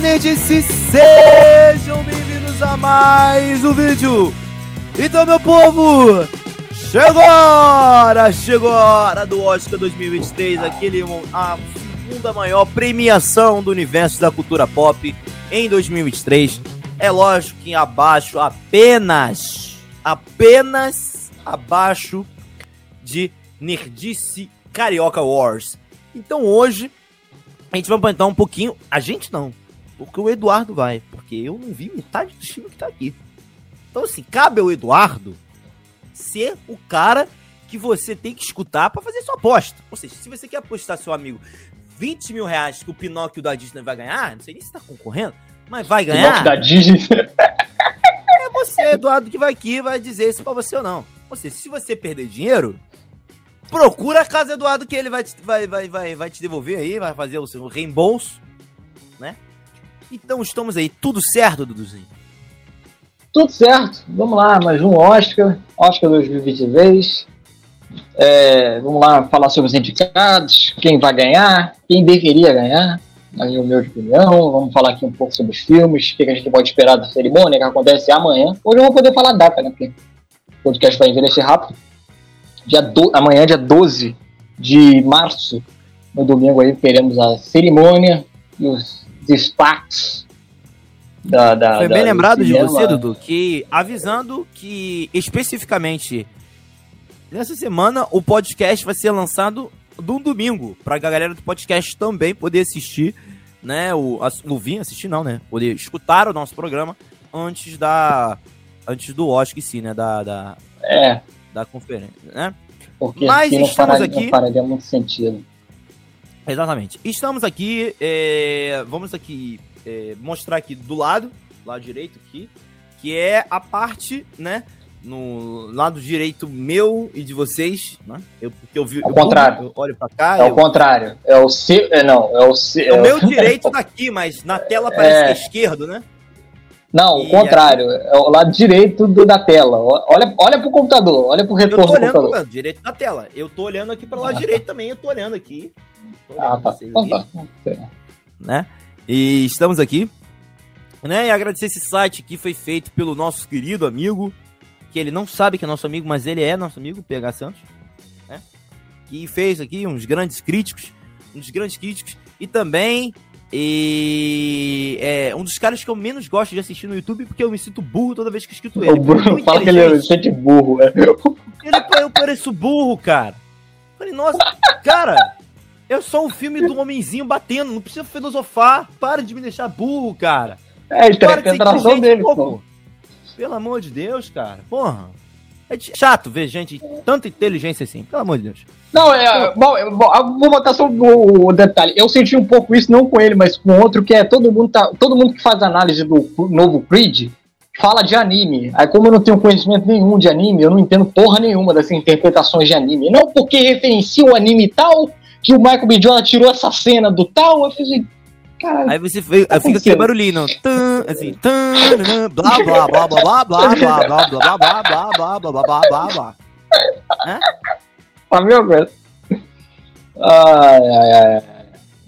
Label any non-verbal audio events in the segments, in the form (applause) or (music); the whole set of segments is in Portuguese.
Nerdice, sejam bem-vindos a mais um vídeo. Então, meu povo, chegou a hora, chegou a hora do Oscar 2023, aquele a segunda maior premiação do universo da cultura pop em 2023. É lógico que abaixo apenas, apenas abaixo de Nerdice Carioca Wars. Então hoje a gente vai apontar um pouquinho. A gente não. Porque o Eduardo vai. Porque eu não vi metade do time que tá aqui. Então, assim, cabe ao Eduardo ser o cara que você tem que escutar para fazer sua aposta. Ou seja, se você quer apostar seu amigo 20 mil reais que o Pinóquio da Disney vai ganhar, não sei nem se tá concorrendo, mas vai ganhar. Pinóquio da Disney. (laughs) É você, Eduardo, que vai aqui vai dizer se pra você ou não. Ou seja, se você perder dinheiro, Procura a Casa Eduardo que ele vai, vai, vai, vai, vai te devolver aí, vai fazer o seu reembolso? Então estamos aí, tudo certo, Duduzinho? Tudo certo, vamos lá, mais um Oscar, Oscar 2023. É, vamos lá falar sobre os indicados, quem vai ganhar, quem deveria ganhar, na minha opinião. Vamos falar aqui um pouco sobre os filmes, o que a gente pode esperar da cerimônia que acontece amanhã. Hoje eu vou poder falar data, né? Porque o podcast vai envelhecer rápido dia do, amanhã, dia 12 de março, no domingo aí, teremos a cerimônia e os destaques da, da, Foi bem da, lembrado de você, Dudu, que avisando que especificamente nessa semana o podcast vai ser lançado no domingo, pra galera do podcast também poder assistir, né? O, ouvir, assistir não, né? Poder escutar o nosso programa antes da. Antes do Oscar, sim, né? Da, da, é da conferência, né? Porque Mas aqui estamos aqui... não faria muito sentido. Exatamente. Estamos aqui, é... vamos aqui é... mostrar aqui do lado, lado direito aqui, que é a parte, né, no lado direito meu e de vocês, né? Eu, porque eu vi. Ao contrário. Eu olho para cá. É o contrário. É o seu. É, não, é o seu. É o meu (laughs) direito daqui, mas na tela parece é... que é esquerdo, né? Não, o contrário. Aí... É o lado direito do, da tela. Olha, olha pro computador, olha pro retorno do computador. Olhando, direito da tela. Eu tô olhando aqui pro lado ah, direito tá. também, eu tô olhando aqui. Tô olhando ah, tá. Então, tá. Né? E estamos aqui. Né? E agradecer esse site que foi feito pelo nosso querido amigo, que ele não sabe que é nosso amigo, mas ele é nosso amigo, PH Santos. Né? Que fez aqui uns grandes críticos. Dos grandes críticos. E também e é um dos caras que eu menos gosto de assistir no YouTube porque eu me sinto burro toda vez que escuto ele. O Bruno fala que ele se sente burro, é. Ele, eu pareço burro, cara. Falei, nossa, cara, é só um filme do homenzinho batendo, não precisa filosofar. Para de me deixar burro, cara. É, a interpretação dele, pô. Pelo amor de Deus, cara. Porra. É chato ver gente tanta inteligência assim, pelo amor de Deus. Não, é, bom, vou botar só o, detalhe. Eu senti um pouco isso, não com ele, mas com outro, que é todo mundo, tá, todo mundo que faz análise do novo Creed fala de anime. Aí, como eu não tenho conhecimento nenhum de anime, eu não entendo porra nenhuma dessas interpretações de anime. Não porque referencia o anime tal, que o Michael B. Jordan tirou essa cena do tal, eu fiz Caralho. Aí você fica, aquele barulhinho, tum, assim, tum, blá, blá, blá, blá, blá, blá, blá, blá, blá, blá, blá, blá, blá, blá, blá, blá, blá. Tá meu Deus. Ai, ai, ai.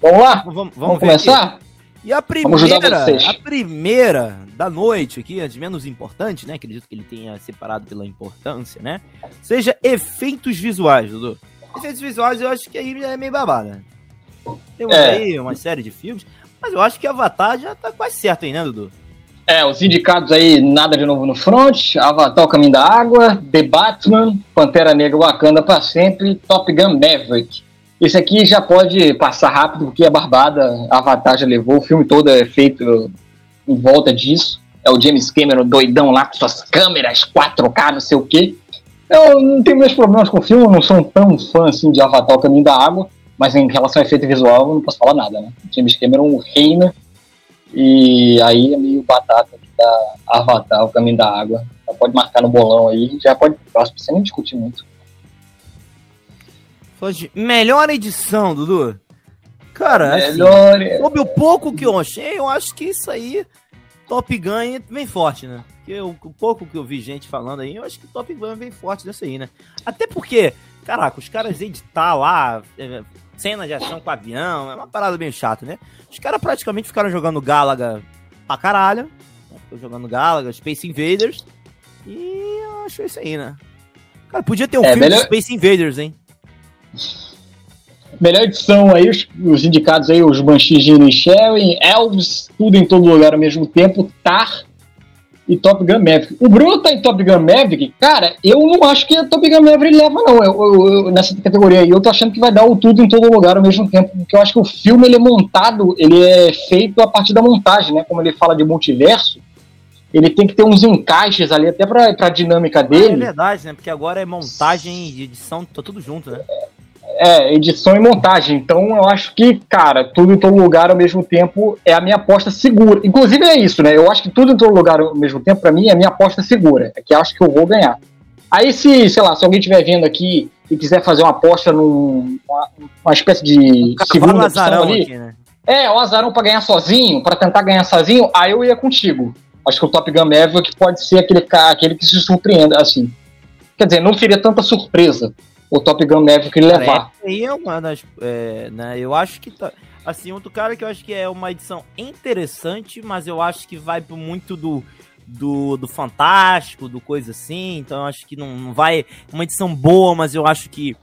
Vamos lá? Vamos, vamos começar? E a primeira, a primeira da noite aqui, a de menos importante, né? Acredito que ele tenha separado pela importância, né? Seja efeitos visuais, Dudu. Efeitos visuais eu acho que aí é meio babada. Temos é. aí uma série de filmes. Mas eu acho que Avatar já tá quase certo aí, né, Dudu? É, os indicados aí, nada de novo no front, Avatar O Caminho da Água, The Batman, Pantera Negra Wakanda para sempre, Top Gun Maverick. Esse aqui já pode passar rápido, porque a Barbada, Avatar já levou, o filme todo é feito em volta disso. É o James Cameron doidão lá com suas câmeras 4K, não sei o quê. Eu não tenho meus problemas com o filme, eu não sou tão fã assim de Avatar O Caminho da Água. Mas em relação ao efeito visual, eu não posso falar nada, né? O James Cameron reina e aí é meio batata da Avatar, o caminho da água. Já pode marcar no bolão aí, já pode próximo, sem nem discutir muito. Melhor edição, Dudu? Cara, assim, Melhor... assim, sobre o pouco que eu achei, eu acho que isso aí, Top Gun vem forte, né? Porque o, o pouco que eu vi gente falando aí, eu acho que Top Gun vem forte dessa aí, né? Até porque, caraca, os caras editar lá, é, cena de ação com avião, é uma parada bem chata, né? Os caras praticamente ficaram jogando Galaga pra caralho. Né? Jogando Galaga, Space Invaders. E eu acho isso aí, né? Cara, podia ter um é, filme melhor... de Space Invaders, hein? Melhor edição aí, os, os indicados aí, os Banshees de Nisharin, Elves, tudo em todo lugar ao mesmo tempo, Tar e Top Gun Maverick. O Bruno tá em Top Gun Maverick, cara, eu não acho que a Top Gun Maverick leva, não, eu, eu, eu, nessa categoria aí. Eu tô achando que vai dar o tudo em todo lugar ao mesmo tempo, porque eu acho que o filme, ele é montado, ele é feito a partir da montagem, né, como ele fala de multiverso, ele tem que ter uns encaixes ali, até pra, pra dinâmica dele. É verdade, né, porque agora é montagem e edição, tá tudo junto, né. É, edição e montagem. Então eu acho que, cara, tudo em todo lugar ao mesmo tempo é a minha aposta segura. Inclusive é isso, né? Eu acho que tudo em todo lugar ao mesmo tempo, para mim, é a minha aposta segura. É que acho que eu vou ganhar. Aí, se, sei lá, se alguém estiver vendo aqui e quiser fazer uma aposta numa uma espécie de um segunda opção ali. Aqui, né? É, o azarão pra ganhar sozinho, para tentar ganhar sozinho, aí eu ia contigo. Acho que o Top Gun Maverick pode ser aquele, aquele que se surpreenda, assim. Quer dizer, não seria tanta surpresa o Top Gun Maverick levar. Aí é uma das. É, né, eu acho que. Tá, assim, outro cara que eu acho que é uma edição interessante, mas eu acho que vai por muito do. Do, do Fantástico, do coisa assim, então eu acho que não, não vai. Uma edição boa, mas eu acho que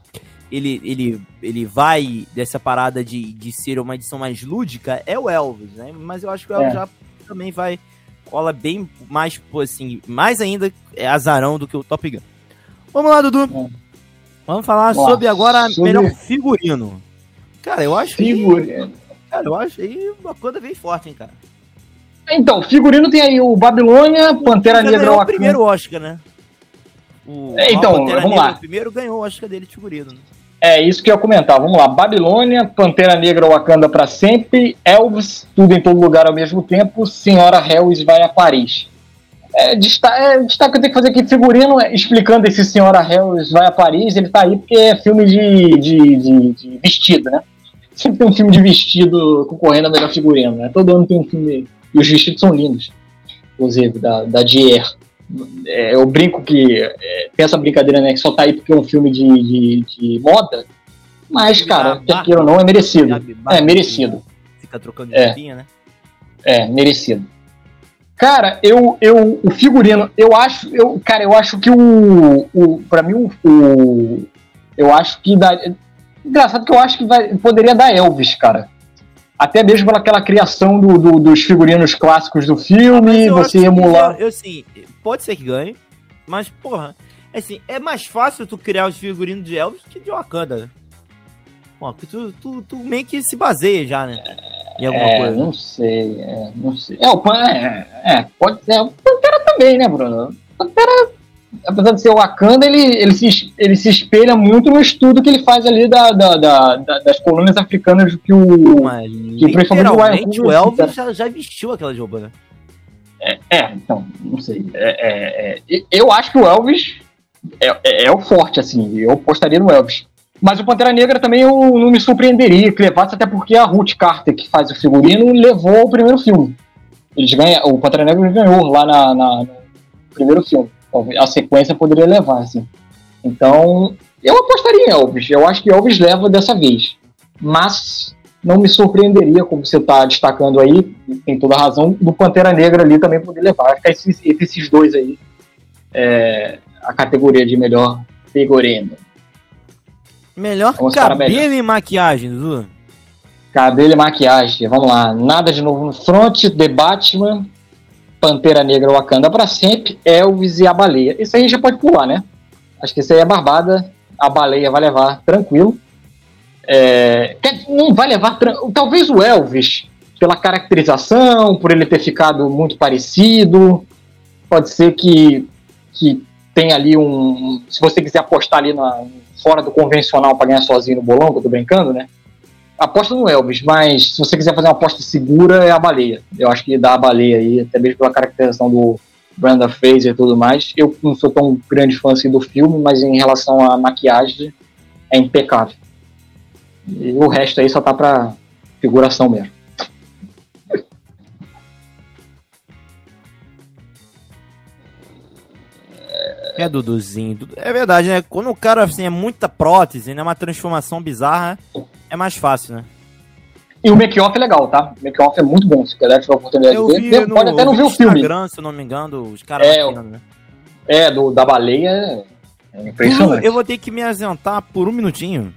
ele, ele, ele vai dessa parada de, de ser uma edição mais lúdica é o Elvis, né? Mas eu acho que o Elvis é. já também vai cola bem mais, assim, mais ainda é azarão do que o Top Gun. Vamos lá, Dudu. É. Vamos falar Nossa, sobre agora sobre... melhor figurino. Cara, eu acho figurino. que. Cara, eu acho aí uma coisa bem forte, hein, cara. Então, figurino tem aí o Babilônia, Pantera Negra. o primeiro Oscar, né? O, é, então, vamos Negra, lá. O primeiro ganhou o Oscar dele de figurino. Né? É isso que eu ia comentar. Vamos lá. Babilônia, Pantera Negra Wakanda para sempre, Elvis, tudo em todo lugar ao mesmo tempo, Senhora Hells vai a Paris. É, destaque, é, destaque eu tenho que fazer aqui figurino é, explicando esse Senhora Hells vai a Paris. Ele tá aí porque é filme de, de, de, de vestido, né? Sempre tem um filme de vestido concorrendo a melhor figurino, né? Todo ano tem um filme. E os vestidos são lindos, inclusive, da, da Dier. É, eu brinco que. É, tem essa brincadeira, né? Que só tá aí porque é um filme de, de, de moda. Mas, cara, quer queira ou não, é merecido. É merecido. Fica trocando de é. né? É, merecido. Cara, eu, eu, o figurino, eu acho, eu, cara, eu acho que o, o para mim o, o, eu acho que dá, engraçado que eu acho que vai, poderia dar Elvis, cara. Até mesmo pelaquela criação do, do, dos figurinos clássicos do filme, você emular. Eu, eu, sim, pode ser que ganhe, mas porra, assim, é mais fácil tu criar os figurinos de Elvis que de Wakanda. Né? Pô, tu, tu, tu meio que se baseia já, né? Em alguma é, coisa? Não sei, é, não sei. É, o Pan, é, é, pode ser. O Pantera também, né, Bruno? O Pantera, apesar de ser o Wakanda, ele, ele, se, ele se espelha muito no estudo que ele faz ali da, da, da, da das colônias africanas que o. Mas, que literalmente o Elvis já, já vestiu aquela roupa, né? É, é, então, não sei. É, é, é, eu acho que o Elvis é, é, é o forte, assim. Eu apostaria no Elvis. Mas o Pantera Negra também eu não me surpreenderia que levasse, até porque a Ruth Carter, que faz o figurino, levou o primeiro filme. Eles ganham, o Pantera Negra ganhou lá na, na, no primeiro filme. A sequência poderia levar, assim. Então, eu apostaria em Elvis. Eu acho que Elvis leva dessa vez. Mas não me surpreenderia, como você está destacando aí, tem toda a razão, do Pantera Negra ali também poder levar. Que esses, esses dois aí, é, a categoria de melhor figurino. Melhor Vamos cabelo e maquiagem, Dudu. Cabelo e maquiagem. Vamos lá. Nada de novo no front. The Batman. Pantera Negra Wakanda para sempre. Elvis e a baleia. Isso aí a gente já pode pular, né? Acho que isso aí é barbada. A baleia vai levar tranquilo. É, não vai levar. Talvez o Elvis, pela caracterização, por ele ter ficado muito parecido. Pode ser que, que tem ali um. Se você quiser apostar ali na, fora do convencional para ganhar sozinho no bolão, que eu tô brincando, né? Aposta no Elvis, mas se você quiser fazer uma aposta segura, é a baleia. Eu acho que dá a baleia aí, até mesmo pela caracterização do Brenda Fraser e tudo mais. Eu não sou tão grande fã assim do filme, mas em relação à maquiagem, é impecável. E o resto aí só tá pra figuração mesmo. É, Duduzinho. É verdade, né? Quando o cara assim, é muita prótese, né? Uma transformação bizarra, é mais fácil, né? E o make-off é legal, tá? O make-off é muito bom, se quiser tiver a oportunidade Eu de ver. no, Pode até não ver o filme. Instagram, se eu não me engano, os caras É, batendo, né? É, do, da baleia é impressionante. eu vou ter que me ausentar por um minutinho.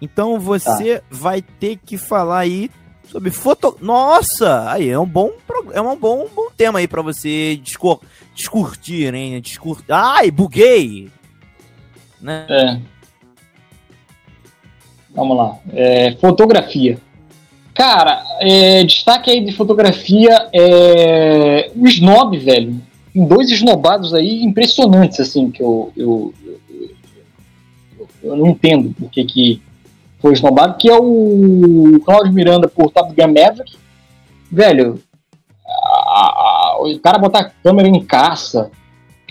Então você Tá. vai ter que falar aí sobre foto. Nossa! Aí é um bom, é um bom, bom tema aí pra você discor... discutir, hein? Discur... Ai, buguei! Né? É. Vamos lá. É, fotografia. Cara, é, destaque aí de fotografia é o Snob, velho. Dois esnobados aí impressionantes, assim, que eu, eu, eu, eu- não entendo por que, foi esnobado, que é o Cláudio Miranda por Top Gun Maverick. Velho, o cara botar a câmera em caça,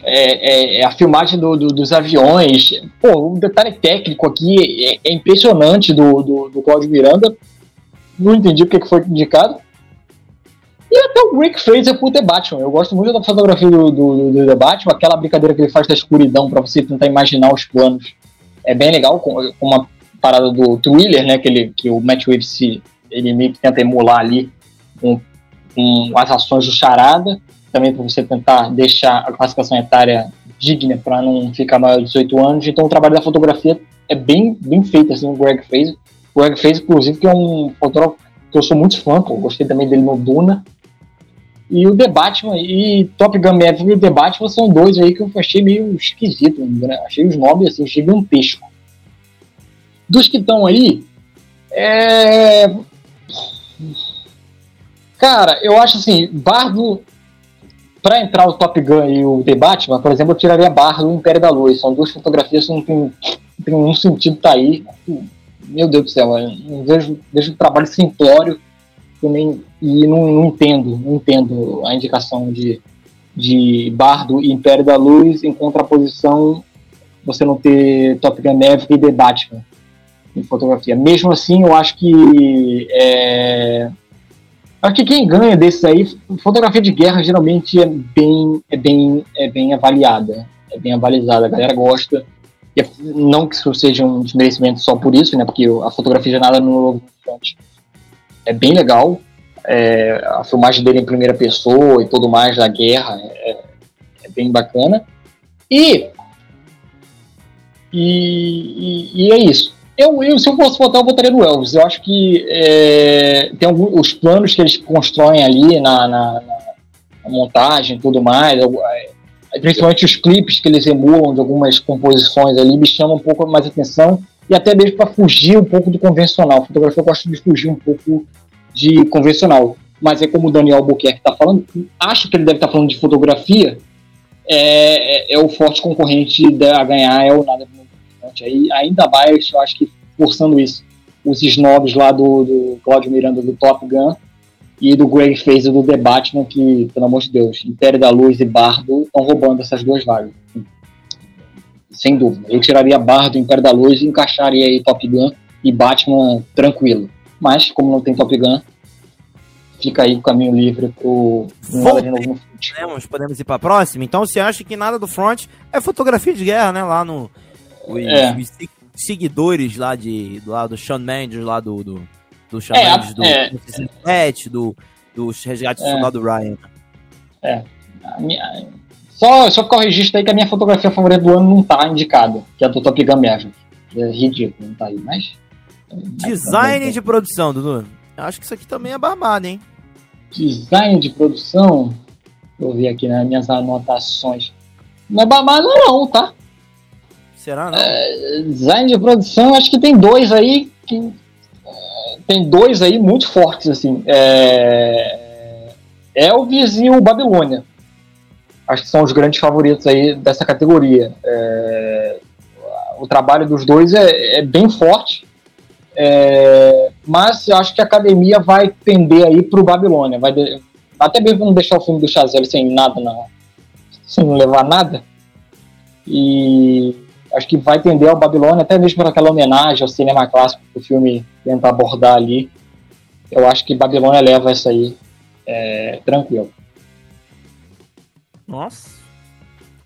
é, é- é a filmagem do- do- dos aviões. Pô, o detalhe técnico aqui é, é impressionante do, do, do Cláudio Miranda. Não entendi porque que foi indicado. E até o Rick Fraser por The Batman. Eu gosto muito da fotografia do, do, do The Batman, aquela brincadeira que ele faz da escuridão para você tentar imaginar os planos. É bem legal, com, com uma parada do thriller, né? Que, ele, que o Matt Reeves ele meio que tenta emular ali com, com as ações do Charada também para você tentar deixar a classificação etária digna para não ficar maior de 18 anos. Então o trabalho da fotografia é bem, bem feito, assim, o Greg fez. O Greg fez, inclusive, que é um fotógrafo que eu sou muito fã, pô, gostei também dele no Duna. E o Batman e Top Gun Maverick e o Batman são dois aí que eu achei meio esquisito, né? achei os nobres assim, gigantesco. Dos que estão aí, é... Cara, eu acho assim, Bardo para entrar o Top Gun e o The Batman, por exemplo, eu tiraria Barra do Império da Luz. São duas fotografias que não tem, não tem nenhum sentido tá aí. Meu Deus do céu, eu vejo, vejo um trabalho simplório eu nem, e não, não entendo, não entendo a indicação de, de Bardo e Império da Luz em contraposição você não ter Top Gun Maverick e The Batman em fotografia. Mesmo assim, eu acho que é, Acho que quem ganha desses aí, fotografia de guerra geralmente é bem, é bem, é bem avaliada, é bem avalizada, a galera gosta. E é- não que isso seja um desmerecimento só por isso, né? Porque a fotografia de nada no é bem legal. é, a filmagem dele em primeira pessoa e tudo mais da guerra é, é bem bacana. E, e- e é isso. Eu, eu, se eu fosse votar, eu votaria no Elvis. Eu acho que é, tem alguns, os planos que eles constroem ali na, na, na- montagem e tudo mais, é, principalmente os clipes que eles emulam de algumas composições ali, me chamam um pouco mais atenção e até mesmo para fugir um pouco do convencional. Fotografia eu gosto de fugir um pouco de convencional. Mas é como o Daniel Albuquerque está falando, acho que ele deve estar falando de fotografia, é, é, é o forte concorrente a ganhar é o Nada Horizonte. Aí, ainda mais, eu acho que forçando isso, os snobs lá do, do Claudio Miranda do Top Gun e do Greg Fraser do The Batman, que, pelo amor de Deus, Império da Luz e Bardo estão roubando essas duas vagas. Sem dúvida. Eu tiraria Bardo do Império da Luz e encaixaria aí Top Gun e Batman tranquilo. Mas, como não tem Top Gun, fica aí o caminho livre pro pro Nada de Novo no Front. Podemos, podemos ir pra próxima? Então você acha que nada do front é fotografia de guerra, né? Lá no. Os, É. os se- seguidores lá de. Lá do Sean Mendes, lá do. Do, do Sean É, Mendes, do é. 67, do, dos resgates do É. soldado Ryan. A minha- Só, só ficar o registro aí que a minha fotografia favorita do ano não tá indicada, que é a do Top Gun Maverick. É ridículo, não tá aí, mas... Design de produção, Dudu. Acho que isso aqui também é barbado, hein? Design de produção, vou ver aqui nas minhas anotações. Não é babado não, tá? Será, não? É, Design de produção, acho que tem dois aí que... é, Tem dois aí muito fortes, assim. É... Elvis e o Babilônia. Acho que são os grandes favoritos aí dessa categoria. É, O trabalho dos dois é, é bem forte, é, mas eu acho que a academia vai tender aí pro Babilônia. Vai de- Até mesmo deixar o filme do Chazelle sem nada, na... sem levar nada. E acho que vai tender ao Babilônia, até mesmo por aquela homenagem ao cinema clássico que o filme tenta abordar ali. Eu acho que Babilônia leva essa aí é, tranquilo. Nossa.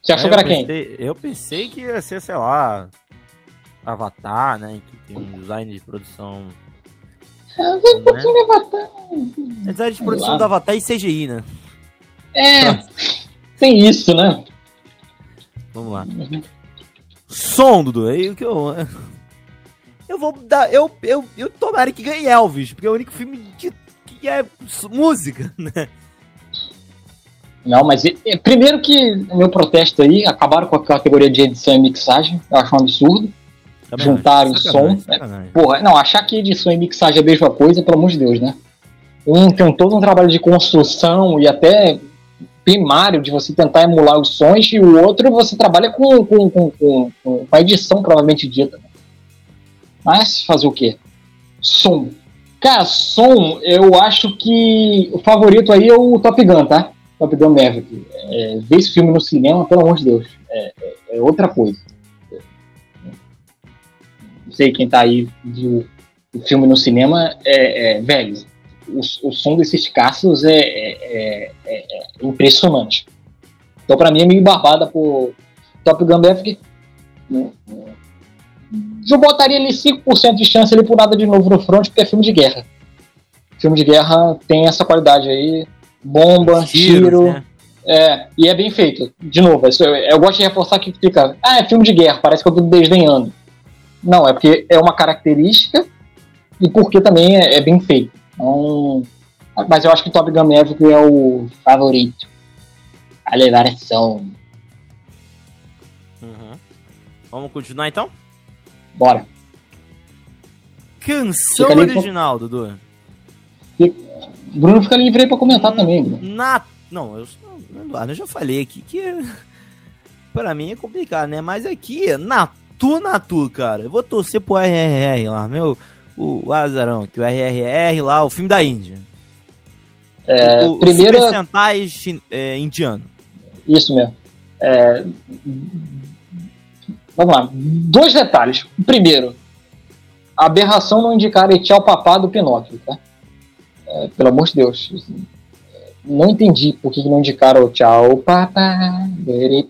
Você achou É, que era eu quem? Eu pensei que ia ser, sei lá, Avatar, né? Que tem um design de produção É, vem um pouquinho de Avatar. É de produção do Avatar e CGI, né? É, (laughs) tem isso, né? Vamos lá. Som, Dudu. Aí que eu. Eu vou dar. Eu, eu, eu tomara que ganhe Elvis, porque é o único filme que, que é música, (laughs) né? Não, mas é, primeiro que meu protesto aí, acabaram com a categoria de edição e mixagem, eu acho um absurdo. Juntaram som. Né? Porra, não, achar que edição e mixagem é a mesma coisa, pelo amor de Deus, né? Um tem todo um trabalho de construção e até primário de você tentar emular os sons, e o outro você trabalha com, com, com, com, com a edição provavelmente dita. Né? Mas fazer o quê? Som. Cara, som, eu acho que o favorito aí é o Top Gun, tá? Top Gun Maverick. É, ver esse filme no cinema, pelo amor de Deus, é, é, é outra coisa. Não sei quem tá aí viu o filme no cinema, é, é velho. O, o, som desses caços é, é, é, é impressionante. Então, para mim, é meio barbada por Top Gun Maverick. Eu botaria ali 5% de chance ali por nada de novo no front, porque é filme de guerra. Filme de guerra tem essa qualidade aí. Bomba, tiro. Né? É, e é bem feito. De novo, eu, eu gosto de reforçar que fica. Ah, é filme de guerra, parece que eu tô desdenhando. Não, é porque é uma característica e porque também é, é bem feito. Então, mas eu acho que Top Gun Maverick é o favorito a levar ação. Uhum. Vamos continuar então? Bora. Canção original, com... Dudu. Bruno fica livre aí pra comentar hum, também, Bruno. Na... Não, eu, Eduardo, eu já falei aqui que (laughs) pra mim é complicado, né? Mas aqui, Natu, Natu, cara. Eu vou torcer pro RRR lá, meu. O Azarão, que o RRR lá, o filme da Índia. É, o, primeiro... Super é, indiano. Isso mesmo. É, Vamos lá. Dois detalhes. Primeiro, a aberração não indicar tchau papá do Pinóquio, tá? É, pelo amor de Deus. Não entendi por que não indicaram o tchau papá,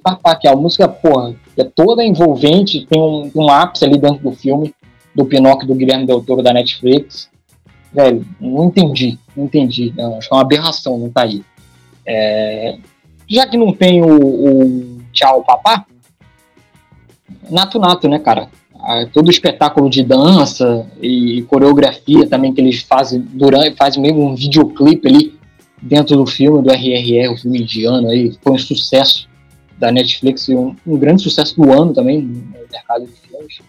papá, que é a música, porra, é toda envolvente, tem um, um ápice ali dentro do filme, do Pinóquio do Guilherme Del Toro da Netflix. Velho, não entendi, não entendi. Não, acho que é uma aberração, não tá aí. É, já que não tem o, o tchau papá, Nato Nato, né, cara? Todo o espetáculo de dança e coreografia também que eles fazem durante, fazem mesmo um videoclipe ali dentro do filme do RRR, o filme indiano aí, foi um sucesso da Netflix e um, um, grande sucesso do ano também no mercado de filmes.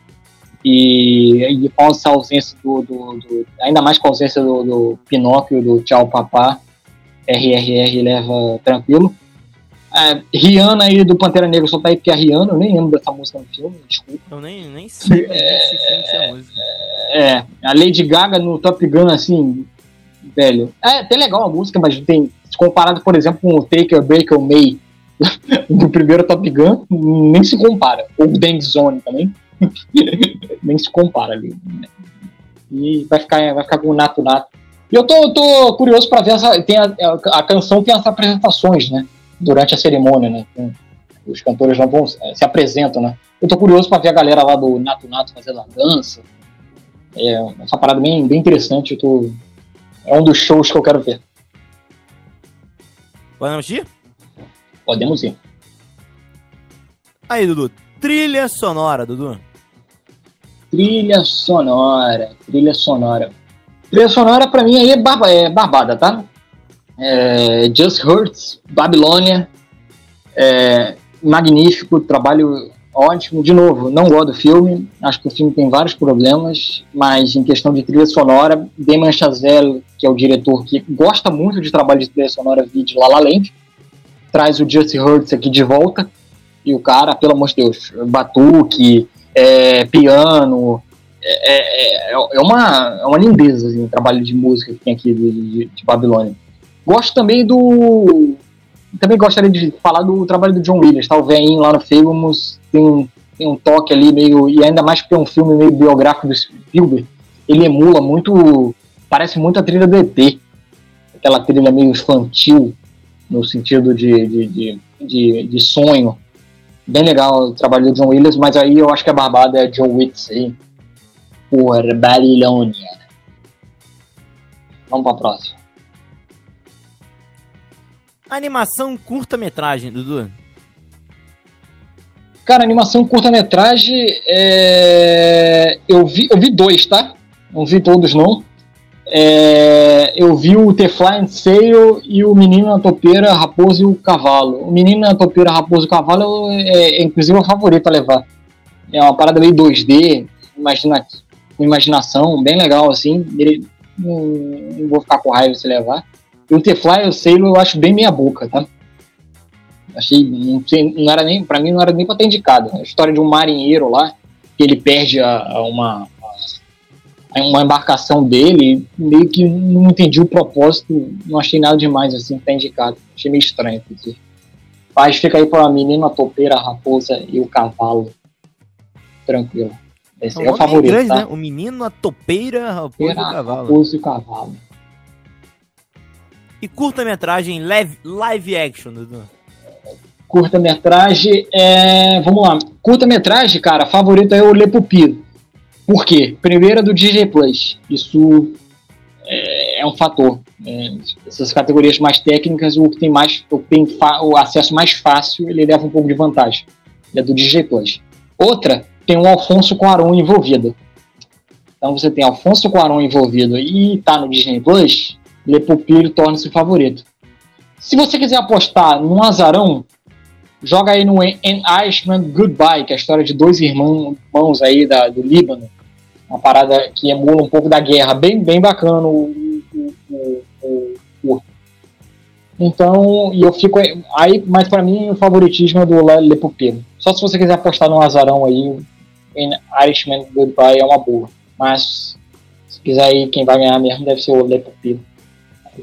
E, e com essa ausência do, do, do, ainda mais com a ausência do, do Pinóquio, do Tchau Papá, RRR leva tranquilo. É, Rihanna aí do Pantera Negra só tá aí porque é a Rihanna, eu nem lembro dessa música no filme, desculpa. Eu nem, nem sei é, é, música. É, a Lady Gaga no Top Gun, assim, velho. É até legal a música, mas tem. Comparado, por exemplo, com o Taker, Breaker, May (laughs) do primeiro Top Gun, nem se compara. Ou o Dang Zone também. (laughs) nem se compara ali. E vai ficar, vai ficar com o Nato Nato. E eu tô, tô curioso para ver essa. Tem a, a, a canção tem as apresentações, né? durante a cerimônia, né? Os cantores não vão é, se apresentam, né? Eu tô curioso para ver a galera lá do Nato Nato fazendo a dança. É essa parada bem, bem interessante. Eu tô... É um dos shows que eu quero ver. Podemos ir? Podemos ir. Aí, Dudu. Trilha sonora, Dudu. Trilha sonora. Trilha sonora. Trilha sonora, pra mim, aí é, barba, é barbada, tá? é, Just Hurts, Babilônia, é, magnífico, trabalho ótimo. De novo, não gosto do filme, acho que o filme tem vários problemas, mas em questão de trilha sonora, Damon Chazelle, que é o diretor que gosta muito de trabalho de trilha sonora, de La La Land, traz o Just Hurts aqui de volta, e o cara, pelo amor de Deus, batuque, é, piano, é, é, é, uma, é uma lindeza assim, o trabalho de música que tem aqui de, de, Babilônia. Gosto também do. Também gostaria de falar do trabalho do John Williams, tá? O lá no Famous tem um, tem um toque ali meio. E ainda mais porque é um filme meio biográfico do Spielberg. Ele emula muito. Parece muito a trilha do ET. Aquela trilha meio infantil, no sentido de, de, de, de, de sonho. Bem legal o trabalho do John Williams, mas aí eu acho que a barbada é John Witts aí. Por Babilônia. Vamos pra próxima. Animação curta-metragem, Dudu. Cara, animação curta-metragem, é... eu, vi, eu vi dois, tá? Não vi todos, não. É... Eu vi o The Flying Sail e o Menino na Topeira, Raposo e o Cavalo. O Menino na Topeira, Raposo e o Cavalo é, é inclusive o favorito a levar. É uma parada meio 2D, imagina, com imaginação, bem legal, assim. Ele, não, não, vou ficar com raiva se levar. E o The Flying Sail eu acho bem meia boca, tá? Achei, não, não era nem, para mim não era nem para ter indicado. A história de um marinheiro lá, que ele perde a, a uma, uma embarcação dele, meio que não entendi o propósito, não achei nada demais assim, tá indicado. Achei meio estranho, inclusive. Mas fica aí para a menina, a topeira, a raposa e o cavalo. Tranquilo. Esse é, é o favorito. Grande, tá? né? O menino, a topeira, a raposa e o cavalo. Raposa e o cavalo. E curta-metragem live, live action, Dudu? Curta-metragem, é... vamos lá. Curta-metragem, cara, favorito é o Le Pupilo. Por quê? Primeiro é do DJ Plus. Isso é, é um fator. É, essas categorias mais técnicas, o que tem mais, o, tem o acesso mais fácil, ele leva um pouco de vantagem. É do DJ Plus. Outra, tem o Alfonso Cuarón envolvido. Então você tem Alfonso Cuarón envolvido e tá no Disney Plus, Le Pupilo torna-se o favorito. Se você quiser apostar num azarão, Joga aí no An Irishman Goodbye, que é a história de dois irmãos, irmãos aí da, do Líbano. Uma parada que emula um pouco da guerra. Bem, bem bacana o, o, o, o então, e eu fico aí, mas para mim o favoritismo é do Le. Só se você quiser apostar no azarão aí, em Irishman Goodbye é uma boa. Mas se quiser aí, quem vai ganhar mesmo deve ser o Le.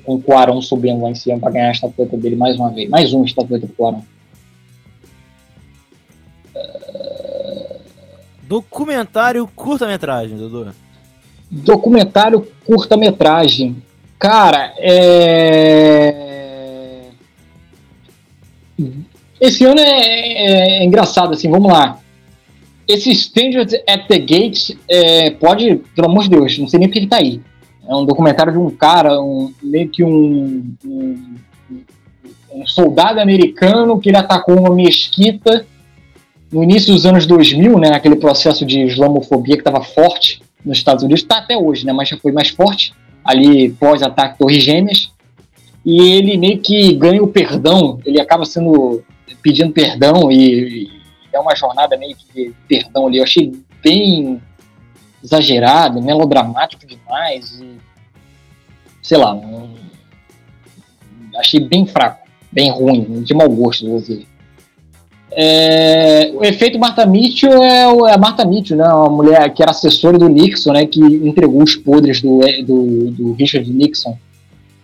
Com o Cuarão subindo lá em cima para ganhar a estatueta dele mais uma vez. Mais uma estatueta pro Cuarão. Documentário curta-metragem, Dudu. Documentário curta-metragem. Cara, é. Esse ano é, é, é, engraçado, assim, vamos lá. Esse Strangers at the Gate é, pode, pelo amor de Deus, não sei nem porque ele tá aí. É um documentário de um cara, um, meio que um, um, um soldado americano que ele atacou uma mesquita no início dos anos 2000, né, naquele processo de islamofobia que estava forte nos Estados Unidos, está até hoje, né, mas já foi mais forte, ali pós-ataque Torres Gêmeas, e ele meio que ganha o perdão, ele acaba sendo pedindo perdão e, e é uma jornada meio que de perdão ali. Eu achei bem exagerado, melodramático demais e sei lá, achei bem fraco, bem ruim, de mau gosto, vou dizer. É, o efeito Martha Mitchell é, é a Martha Mitchell, né, uma mulher que era assessora do Nixon, né, que entregou os podres do, do, do Richard Nixon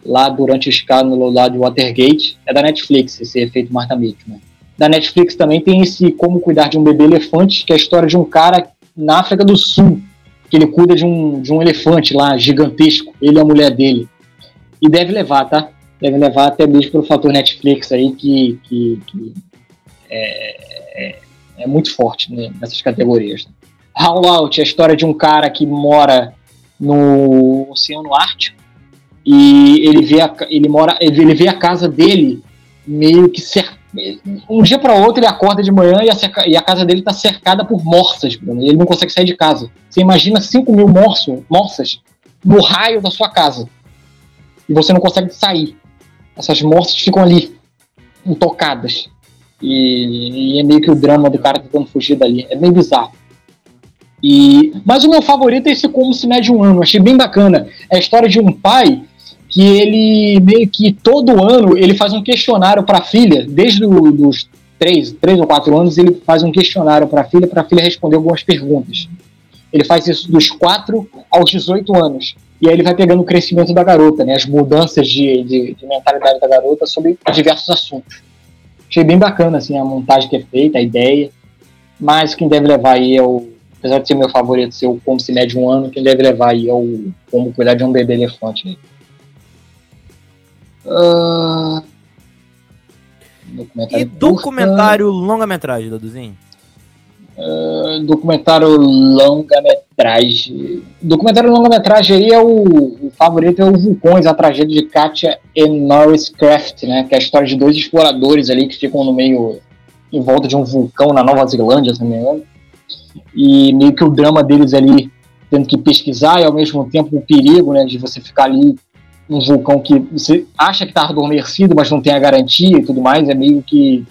lá durante o escândalo lá de Watergate. É da Netflix esse efeito Martha Mitchell. Né. Da Netflix também tem esse Como Cuidar de um Bebê Elefante, que é a história de um cara na África do Sul, que ele cuida de um, de um elefante lá gigantesco, ele e a mulher dele. E deve levar, tá? Deve levar até mesmo pelo fator Netflix aí, que, que, que é, é, é muito forte né, nessas categorias. How Out é a história de um cara que mora no Oceano Ártico e ele vê a, ele mora ele vê a casa dele meio que cer um dia para outro ele acorda de manhã e a, e a casa dele está cercada por morsas, Bruno, e ele não consegue sair de casa. Você imagina 5 mil morso, morsas no raio da sua casa e você não consegue sair. Essas morsas ficam ali, intocadas. E, e, é meio que o drama do cara tentando fugir dali. É meio bizarro. E, mas o meu favorito é esse Como Se Mede um Ano. Achei bem bacana. É a história de um pai que ele meio que todo ano ele faz um questionário para a filha, desde os três, três ou quatro anos, ele faz um questionário para a filha, para a filha responder algumas perguntas. Ele faz isso dos 4 aos 18 anos. E aí ele vai pegando o crescimento da garota, né, as mudanças de, de, de mentalidade da garota sobre diversos assuntos. Achei bem bacana assim, a montagem que é feita, a ideia. Mas quem deve levar aí é o. Apesar de ser meu favorito ser o Como Se Mede um Ano, quem deve levar aí é o Como Cuidar de um Bebê Elefante. Uh... Documentário e documentário longa-metragem, Daduzinho? Uh, documentário longa-metragem. Documentário longa-metragem aí é o, o favorito é o Vulcões, a tragédia de Katia e Norris Craft, né? Que é a história de dois exploradores ali que ficam no meio, em volta de um vulcão na Nova Zelândia, se não me engano. E meio que o drama deles ali, tendo que pesquisar e ao mesmo tempo o perigo, né? De você ficar ali um vulcão que você acha que está adormecido, mas não tem a garantia e tudo mais, é meio que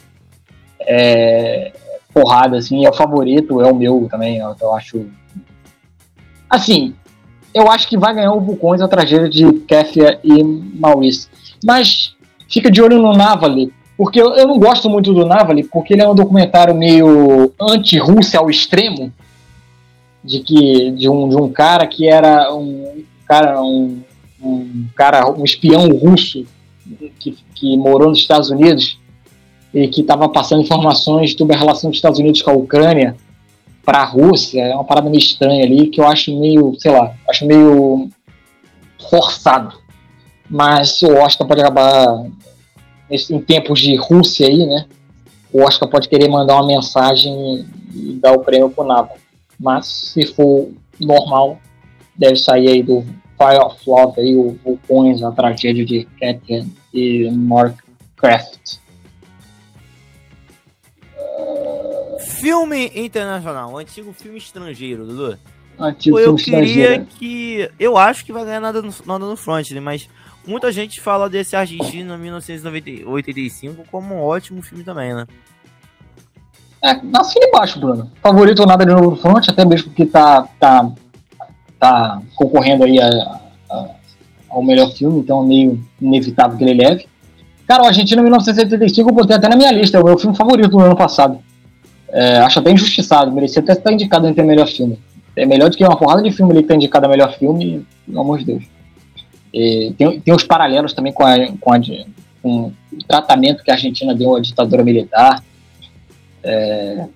é, porrada, assim, é o favorito, é o meu também, eu, eu acho. Assim, eu acho que vai ganhar o Vulcões a tragédia de Kéfia e Maurice. Mas fica de olho no Navali, porque eu, eu não gosto muito do Navali, porque ele é um documentário meio anti-Rússia ao extremo, de que de um, de um cara que era um cara um, um cara um espião russo que, que morou nos Estados Unidos e que estava passando informações sobre a relação dos Estados Unidos com a Ucrânia para a Rússia, é uma parada meio estranha ali, que eu acho meio, sei lá, acho meio forçado. Mas o Oscar pode acabar, em tempos de Rússia aí, né? O Oscar pode querer mandar uma mensagem e dar o prêmio pro Nava. Mas, se for normal, deve sair aí do Fire of Love, aí, o Vulcões, a tragédia de Catherine e Mark Craft. Filme internacional, um antigo filme estrangeiro, Dudu. Antigo eu queria que. Eu acho que vai ganhar nada no, nada no front, né? Mas muita gente fala desse Argentino 1985 como um ótimo filme também, né? É, assina embaixo, Bruno. Favorito ou nada de novo no front, até mesmo porque tá, tá, tá concorrendo aí a, a, ao melhor filme, então é meio inevitável que ele leve. Cara, o Argentino 1985 eu botei até na minha lista, é o meu filme favorito do ano passado. É, acho até injustiçado, merecia até estar indicado entre melhor filme. É melhor do que uma porrada de filme ali que tá indicado a melhor filme, pelo amor de Deus. E tem, tem os paralelos também com, a, com, a, com o tratamento que a Argentina deu à ditadura militar. É,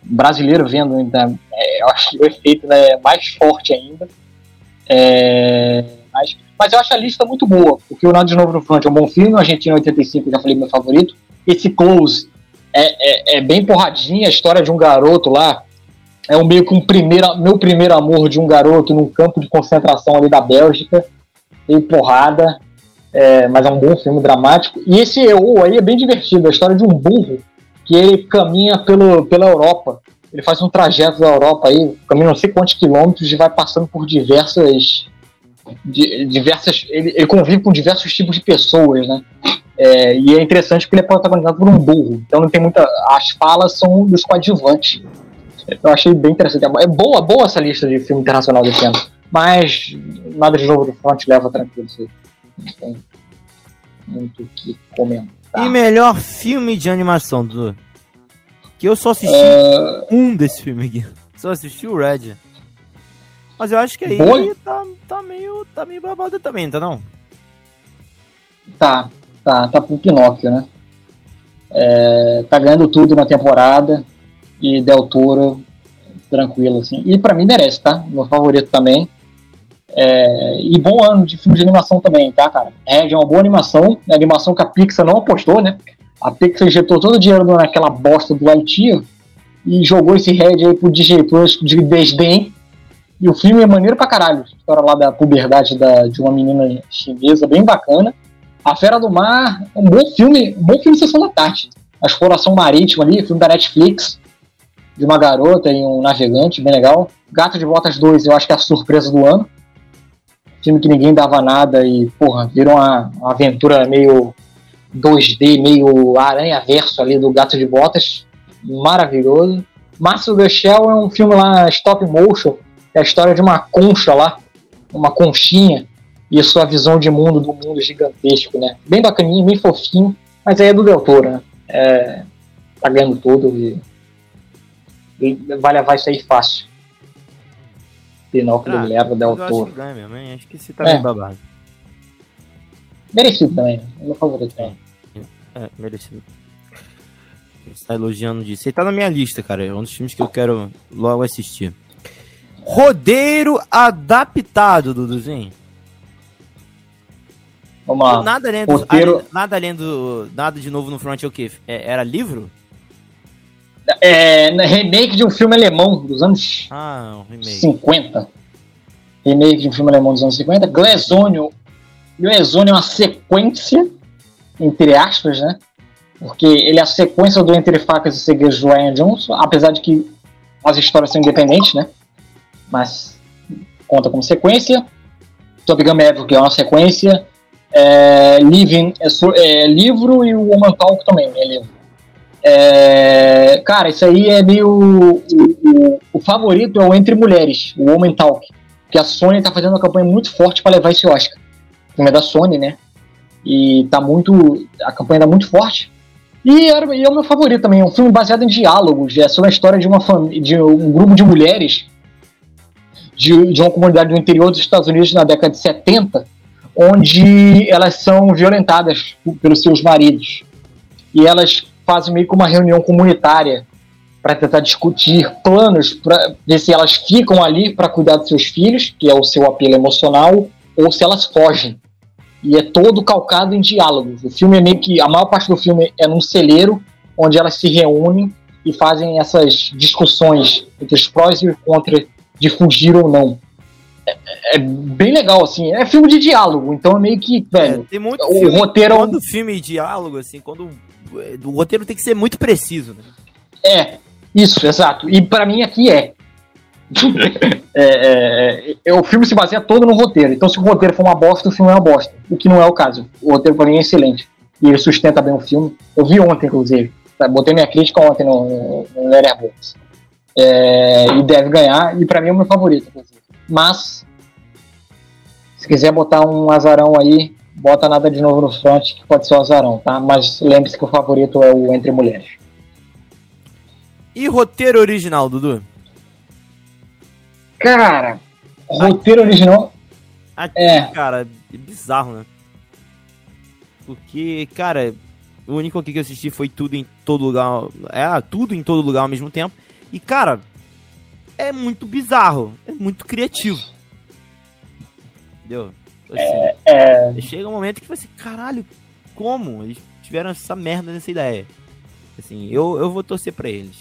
brasileiro vendo ainda, é, eu acho que o efeito né, é mais forte ainda. É, mas, mas eu acho a lista muito boa, porque o Nada de Novo no Front é um bom filme, o Argentina 85, já falei meu favorito. Esse Close é, é, é, bem porradinha a história de um garoto lá. É um meio que um primeiro, meu primeiro amor de um garoto num campo de concentração ali da Bélgica. Meio porrada, é, mas é um bom filme dramático. E esse EO aí é bem divertido, a história de um burro que ele caminha pelo, pela Europa. Ele faz um trajeto da Europa aí, caminha não sei quantos quilômetros e vai passando por diversas. diversas ele, ele convive com diversos tipos de pessoas, né? É, e é interessante porque ele é protagonizado por um burro, então não tem muita. As falas são dos coadjuvantes. Eu achei bem interessante. É boa, boa essa lista de filme internacional desse ano. Mas nada de novo do front leva tranquilo. Não tem muito o que comentar. E melhor filme de animação, Dudu? Que eu só assisti uh... um desse filme aqui. Só assisti o Red. Mas eu acho que aí tá, tá, meio, tá meio babado também, tá não? Tá tá, tá pro Pinóquio, né? É, tá ganhando tudo na temporada e Del Toro tranquilo, assim. E para mim merece, tá? Meu favorito também. É, e bom ano de filme de animação também, tá, cara? Red é uma boa animação, é animação que a Pixar não apostou, né? A Pixar injetou todo o dinheiro naquela bosta do Haiti e jogou esse Red aí pro Plus de desdém. E o filme é maneiro pra caralho. História lá da puberdade da, de uma menina chinesa, bem bacana. A Fera do Mar, um bom filme, um bom filme sessão da tarde. A exploração marítima ali, filme da Netflix, de uma garota e um navegante, bem legal. Gato de Botas 2, eu acho que é a surpresa do ano. Filme que ninguém dava nada e, porra, virou uma, uma aventura meio 2D, meio aranha-verso ali do Gato de Botas. Maravilhoso. Master the Shell é um filme lá, stop motion, é a história de uma concha lá, uma conchinha, e a sua visão de mundo do mundo gigantesco, né? Bem bacaninho, bem fofinho, mas aí é do Del Toro, né? É, tá ganhando tudo e, e vai levar isso aí fácil. Pinóquio ah, leva Del Toro. Acho que mesmo, hein? Acho que esse tá é. bem babado. Merecido também, é meu favorito também. É, é, merecido. Você tá elogiando disso. Ele tá na minha lista, cara. É um dos filmes que eu quero logo assistir. Rodeiro adaptado, Duduzinho. Vamos lá. Nada além, do, Roteiro... nada além do. Nada de novo no front é o quê? É, era livro? É, remake de um filme alemão dos anos ah, um 50. remake de um filme alemão dos anos 50. Glass Onion. Glass Onion é uma sequência, entre aspas, né? Porque ele é a sequência do Entre Facas e Segredos do Ryan Johnson, apesar de que as histórias são independentes, né? Mas conta como sequência. Top Gun Maverick é uma sequência. É, Living é, é, livro e o Woman Talk também é livro. É, cara, isso aí é meio. O, o, o, favorito é o Entre Mulheres, o Woman Talk. Que a Sony tá fazendo uma campanha muito forte para levar esse Oscar. O filme é da Sony, né? E tá muito. A campanha tá muito forte. E, e é o meu favorito também. É um filme baseado em diálogos. É sobre a história de, uma de um grupo de mulheres de, de uma comunidade do interior dos Estados Unidos na década de 70, onde elas são violentadas pelos seus maridos. E elas fazem meio que uma reunião comunitária para tentar discutir planos para ver se elas ficam ali para cuidar dos seus filhos, que é o seu apelo emocional, ou se elas fogem e é todo calcado em diálogos. O filme é meio que a maior parte do filme é num celeiro onde elas se reúnem e fazem essas discussões entre os prós e os contras de fugir ou não. É, é, bem legal, assim. É filme de diálogo, então é meio que, é, velho. É, tem muito o filme, roteiro. É quando filme de diálogo, assim, quando. O roteiro tem que ser muito preciso, né? É, isso, exato. E para mim aqui é. (laughs) É, é, é, o filme se baseia todo no roteiro. Então, se o roteiro for uma bosta, o filme é uma bosta. O que não é o caso. O roteiro, para mim, é excelente. E ele sustenta bem o filme. Eu vi ontem, inclusive. Botei minha crítica ontem no, no, no Letterboxd. E deve ganhar. E para mim é o meu favorito, inclusive. Mas, se quiser botar um azarão aí, bota nada de novo no front, que pode ser o azarão, tá? Mas lembre-se que o favorito é o Entre Mulheres. E roteiro original, Dudu? Cara, roteiro original. Aqui, é. cara, é bizarro, né? Porque, cara, o único aqui que eu assisti foi tudo em todo lugar. É, tudo em todo lugar ao mesmo tempo. E, cara, é muito bizarro. É muito criativo. Entendeu? Assim, é, é... Chega um momento que você, caralho, como? Eles tiveram essa merda nessa ideia. Assim, eu, eu vou torcer pra eles.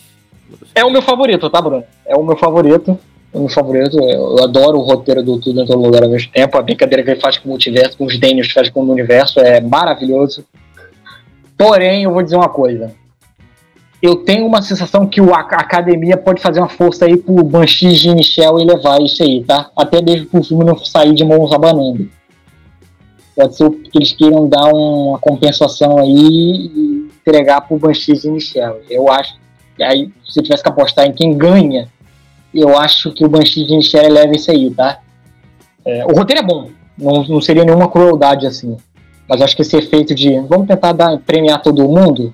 Torcer é pra o meu favorito, tá, Bruno? É o meu favorito o meu favorito. Eu adoro o roteiro do Tudo em Todo Lugar ao mesmo tempo. A brincadeira que ele faz com o multiverso, com os Daniels faz com o universo é maravilhoso. Porém, eu vou dizer uma coisa. Eu tenho uma sensação que a academia pode fazer uma força aí pro Banshee de Michel e levar isso aí, tá? Até mesmo pro filme não sair de mãos abanando. Pode ser que eles queiram dar uma compensação aí e entregar pro Banshee de Michel. Eu acho. Aí, se tivesse que apostar em quem ganha, eu acho que o Banshee de Inisherin leva isso aí, tá? É, o roteiro é bom, não, não seria nenhuma crueldade assim. Mas acho que esse efeito de vamos tentar dar, premiar todo mundo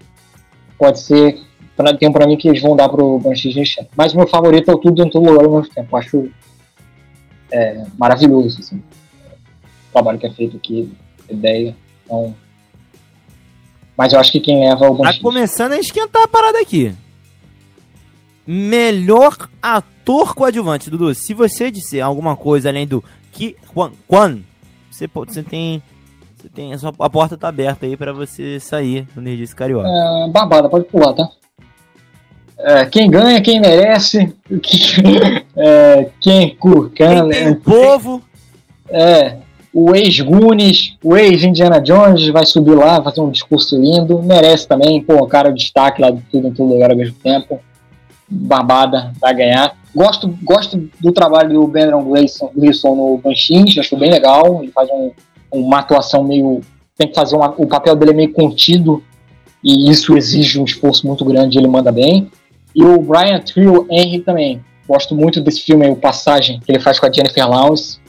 pode ser. Pra, tem pra mim que eles vão dar pro Banshee de Inisherin. Mas o meu favorito é o Tudo em Todo Lugar ao mesmo tempo. Acho é, maravilhoso assim, o trabalho que é feito aqui, ideia. Então, mas eu acho que quem leva é o Banshee. Tá começando a esquentar a parada aqui. Melhor ator coadjuvante, Dudu. Se você disser alguma coisa além do que Quan, você, você tem você tem a porta tá aberta aí para você sair do Nerdice Carioca. É, babada, pode pular, tá? É, quem ganha, quem merece, (laughs) é, quem curcana, quem tem o povo. É, o ex-Gunis, o ex-Indiana Jones vai subir lá, fazer um discurso lindo, merece também, pô, cara, o destaque lá de tudo em todo lugar ao mesmo tempo barbada vai ganhar. Gosto, gosto do trabalho do Brandon Gleeson no Banshee, acho bem legal. Ele faz um, uma atuação meio. Tem que fazer uma, o papel dele é meio contido e isso exige um esforço muito grande. Ele manda bem. E o Brian Trio Henry também. Gosto muito desse filme, o Passagem, que ele faz com a Jennifer Lawrence.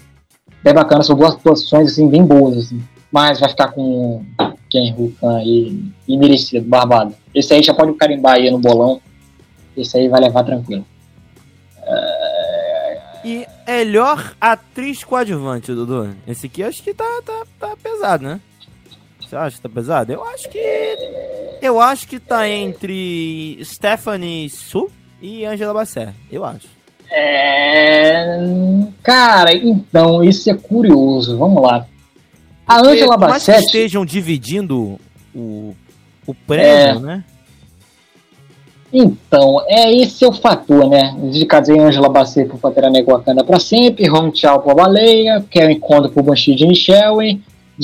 Bem bacana, são duas atuações assim, bem boas. Assim. Mas vai ficar com Ken Hukan aí, e merecido, barbado. Esse aí já pode carimbar aí no bolão esse aí vai levar tranquilo. E melhor atriz coadjuvante, Dudu. Esse aqui acho que tá, tá, tá pesado, né? Você acha que tá pesado? Eu acho que. Eu acho que tá entre Stephanie Su e Angela Bassett. Eu acho. É... Cara, então, isso é curioso. Vamos lá. A Angela Bassett. que estejam dividindo o, o prêmio, é... né? Então, é esse é o fator, né? De casei Angela Bassett por Pantera Negra Wakanda pra sempre, Hong Chao por Baleia, Karen Conda por Banshee de Michelle,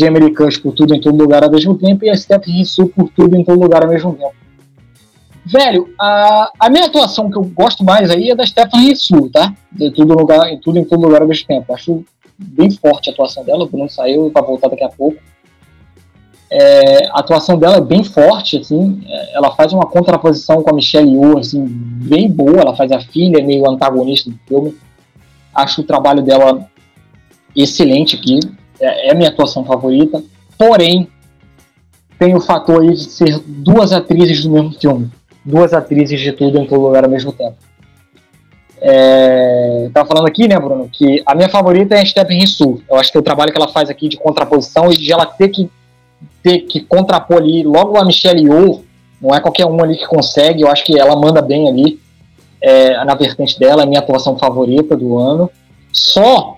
Lee Curtis por Tudo em Todo Lugar ao mesmo tempo e a Stephanie Rissu por Tudo em Todo Lugar ao mesmo tempo. Velho, a, a minha atuação que eu gosto mais aí é da Stephanie Rissu, tá? De tudo, lugar, em tudo em Todo Lugar ao mesmo tempo. Acho bem forte a atuação dela, o Bruno saiu para voltar daqui a pouco. É, a atuação dela é bem forte, assim, é, ela faz uma contraposição com a Michelle Yeoh, assim, bem boa, ela faz a filha meio antagonista do filme. Acho o trabalho dela excelente aqui, é, é minha atuação favorita, porém, tem o fator aí de ser duas atrizes do mesmo filme, duas atrizes de tudo em todo lugar ao mesmo tempo. É, tava falando aqui, né, Bruno, que a minha favorita é a Stephen Rissu. Eu acho que o trabalho que ela faz aqui de contraposição e de ela ter que ter que contrapor ali logo a Michelle Yeoh, não é qualquer um ali que consegue, eu acho que ela manda bem ali é, na vertente dela, é minha atuação favorita do ano. Só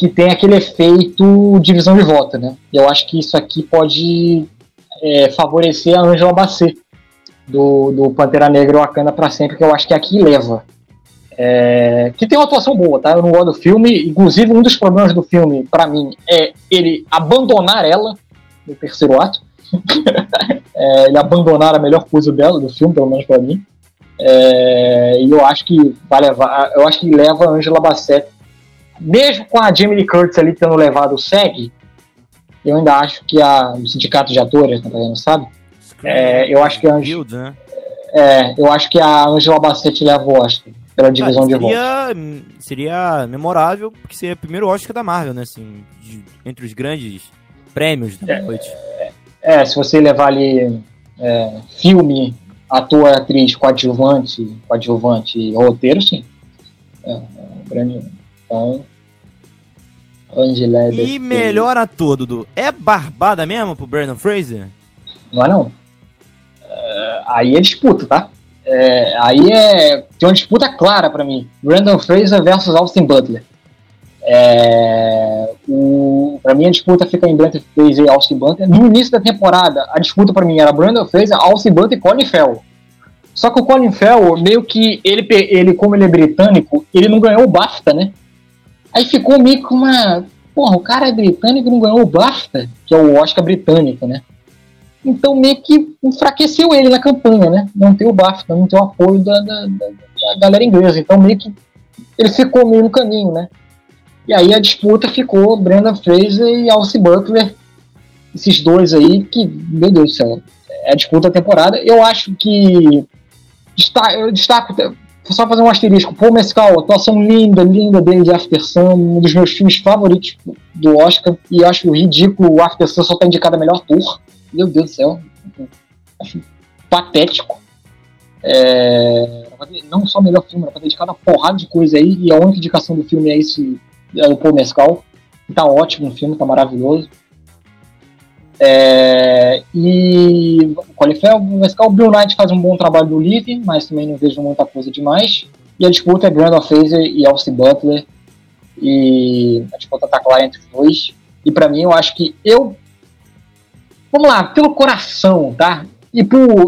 que tem aquele efeito divisão de voto, né? Eu acho que isso aqui pode é, favorecer a Angela Bassett do, do Pantera Negra Wakanda para sempre, que eu acho que aqui leva. É, que tem uma atuação boa, tá? Eu não gosto do filme. Inclusive, um dos problemas do filme, para mim, é ele abandonar ela no terceiro ato. (laughs) é, ele abandonar a melhor coisa dela, do filme, pelo menos para mim. É, e eu acho que vai levar, eu acho que leva a Angela Bassett, mesmo com a Jamie Lee Curtis ali tendo levado o SEG, eu ainda acho que a, o sindicato de atores, tá não sabe? É, eu acho que a Angela, né? é, eu acho que a Angela Bassett leva o Oscar pela divisão ah, seria, de votos. Seria memorável, porque seria o primeiro Oscar da Marvel, né? Assim, de, entre os grandes prêmios da é, noite. É, se você levar ali é, filme, ator, atriz, coadjuvante, coadjuvante e roteiro, sim. É, é grande. Então. Angela E melhor ator, Dudu. É barbada mesmo pro Brandon Fraser? Não é não. É, aí é disputa, tá? É, aí é. Tem uma disputa clara para mim. Brandon Fraser versus Austin Butler. É, o, pra mim a disputa fica em Brandon Fraser e Austin Butler. No início da temporada, a disputa para mim era Brandon Fraser, Austin Butler e Colin Farrell. Só que o Colin Farrell, meio que ele, ele, como ele é britânico, ele não ganhou o BAFTA, né? Aí ficou meio com uma. Porra, o cara é britânico e não ganhou o BAFTA, que é o Oscar britânico, né? Então meio que enfraqueceu ele na campanha, né? Não ter o BAFTA, não ter o apoio da, da, da, da galera inglesa. Então meio que ele ficou meio no caminho, né? E aí a disputa ficou Brenda Fraser e Alce Butler, esses dois aí, que, meu Deus do céu, é a disputa da temporada. Eu acho que. Eu destaco, só fazer um asterisco. Paul Mescal, atuação linda, linda dele de After Sun, um dos meus filmes favoritos do Oscar. E acho ridículo o After Sun só tá indicado a melhor ator. Meu Deus do céu. Acho patético. É, não só melhor filme, pra ter indicado uma porrada de coisa aí. E a única indicação do filme é esse é o Paul Mescal. Tá ótimo o filme, tá maravilhoso. É, e o Qualifel, o Mescal, o Bill Knight faz um bom trabalho do Living, mas também não vejo muita coisa demais. E a disputa é Brandon Fraser e Elsie Butler. E a disputa tá clara entre os dois. E para mim, eu acho que eu. Vamos lá, pelo coração, tá? E,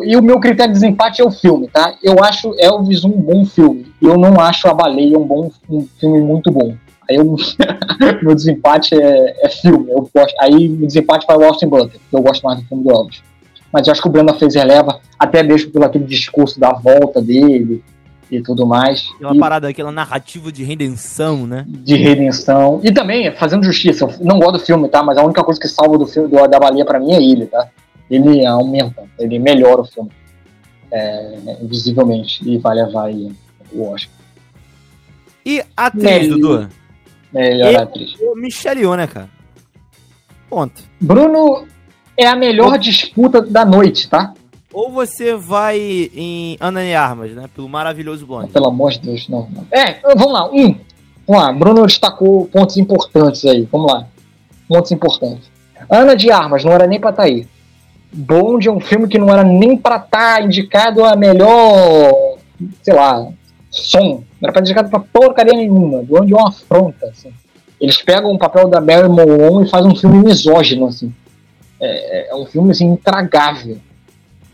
e o meu critério de desempate é o filme, tá? Eu acho Elvis um bom filme. Eu não acho A Baleia um bom um filme muito bom. Aí eu, (laughs) meu desempate é, é filme. Eu gosto, aí o desempate vai o Austin Butler, que eu gosto mais do filme do Elvis. Mas eu acho que o Brandon Fraser leva, até mesmo pelo aquele discurso da volta dele e tudo mais. É uma e, parada, aquela narrativa de redenção, né? De redenção. E também, fazendo justiça, eu não gosto do filme, tá? Mas a única coisa que salva do filme do, da baleia pra mim é ele, tá? Ele aumenta, ele melhora o filme. É, visivelmente. E vai levar aí o Oscar. E atriz, Dudu? Melhor e atriz. Michelle Yeoh, né, cara? Ponto. Bruno é a melhor disputa da noite, tá? Ou você vai em Ana de Armas, né? Pelo maravilhoso Blonde. Pelo amor de Deus, não. É, vamos lá. Um. Vamos lá. Bruno destacou pontos importantes aí. Vamos lá. Pontos importantes. Ana de Armas não era nem pra estar tá aí. Blonde é um filme que não era nem pra estar tá indicado a melhor, sei lá, som. Não era pra indicado pra porcaria nenhuma. Blonde é uma afronta, assim. Eles pegam o papel da Mary Malone e fazem um filme misógino, assim. É, é um filme, assim, intragável.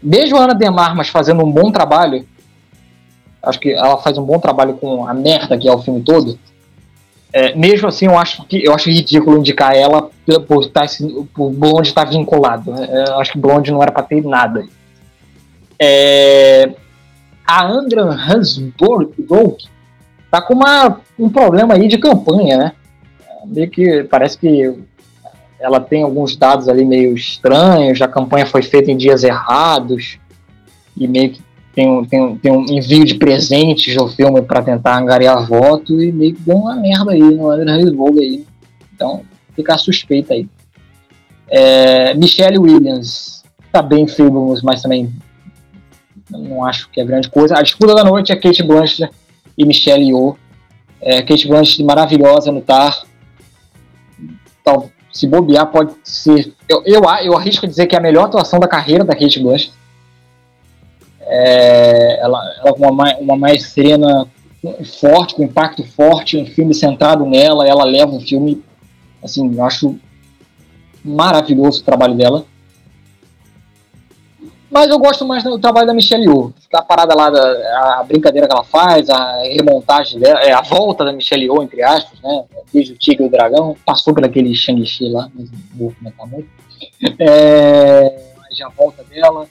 Mesmo a Ana Demarmas fazendo um bom trabalho, Acho que ela faz um bom trabalho com a merda que é o filme todo. É, mesmo assim, eu acho que eu acho ridículo indicar ela por, tá por Blonde estar vinculado. É, eu acho que Blonde não era para ter nada. É, a Andra Hansburg tá com uma, um problema aí de campanha, né? Meio que parece que ela tem alguns dados ali meio estranhos, a campanha foi feita em dias errados e meio que tem um, tem um, tem um envio de presentes no filme para tentar angariar voto e meio que deu uma merda aí no André Vogue aí. Então, fica suspeita aí. É, Michelle Williams tá bem Fabulous, mas também não acho que é grande coisa. A disputa da noite é Kate Blanchett e Michelle Yeoh. É, Kate Blanchett maravilhosa no Tar. Tal, se bobear, pode ser. Eu, eu, eu arrisco dizer que é a melhor atuação da carreira da Kate Blanchett. É, ela, com uma, uma maestria forte, com impacto forte, um filme centrado nela, ela leva o filme, assim, eu acho maravilhoso o trabalho dela. Mas eu gosto mais do trabalho da Michelle Yeoh. A parada lá, da, a brincadeira que ela faz, a remontagem dela, é, a volta da Michelle Yeoh, entre aspas, né? Desde o Tigre e o Dragão, passou por aquele Shang-Chi lá, mas não vou comentar muito. É, a volta dela.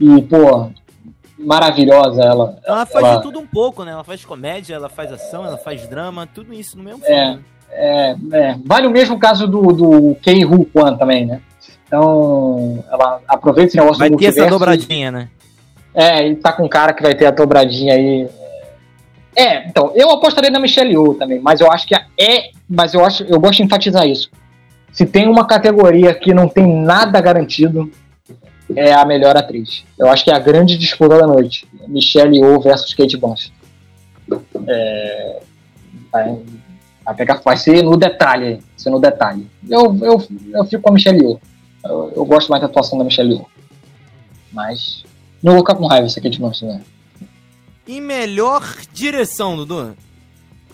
E, pô, maravilhosa ela. Ela faz ela... de tudo um pouco, né? Ela faz comédia, ela faz ação, ela faz drama, tudo isso no mesmo filme. É, né? é, é. Vale o mesmo caso do, do Kei Hu Kwan também, né? Então, ela aproveita esse negócio vai do Vai ter essa dobradinha, né? É, e tá com um cara que vai ter a dobradinha aí. É, então, eu apostaria na Michelle Yeoh também, mas eu acho que é, mas eu acho, eu gosto de enfatizar isso. Se tem uma categoria que não tem nada garantido, é a melhor atriz. Eu acho que é a grande disputa da noite. Michelle Yeoh versus Kate Blanchett. É, vai, vai, pegar, vai ser no detalhe, ser no detalhe. Eu, eu, eu fico com a Michelle Yeoh. Eu, eu gosto mais da atuação da Michelle Yeoh. Mas não vou ficar com raiva se a Kate Blanchett né? E melhor direção, Dudu?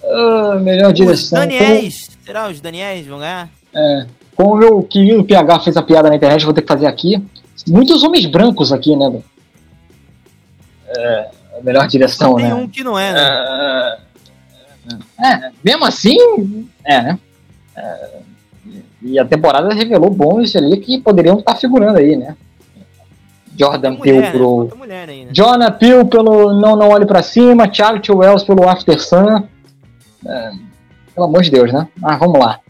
Uh, melhor direção. Os Daniels. Como... Será os Daniels vão ganhar? É. Como o meu querido PH fez a piada na internet, vou ter que fazer aqui. Muitos homens brancos aqui, né? É, a melhor direção, Tem né? um que não é, né? É, é mesmo assim, é, né? É, e a temporada revelou bons ali que poderiam estar figurando aí, né? Jordan Peele né? pro. Né? Jonah Peele pelo Não Não Olhe Pra Cima, Charlie Wells pelo After Sun. É, pelo amor de Deus, né? Ah, vamos lá.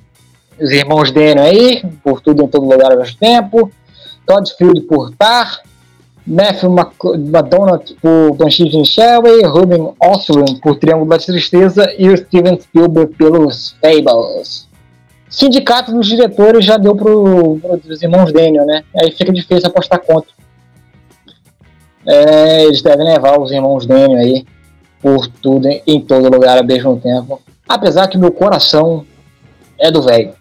Os irmãos Daniel aí, por tudo em todo lugar ao mesmo tempo. Todd Field por Tar, Matthew McDonald por Banshees in Sherry, Ruben Ostlund por Triângulo da Tristeza e o Steven Spielberg pelos Fables. Sindicato dos diretores já deu para os irmãos Daniel, né? Aí fica difícil apostar contra. É, eles devem levar os irmãos Daniel aí por tudo, em todo lugar ao mesmo tempo. Apesar que meu coração é do velho.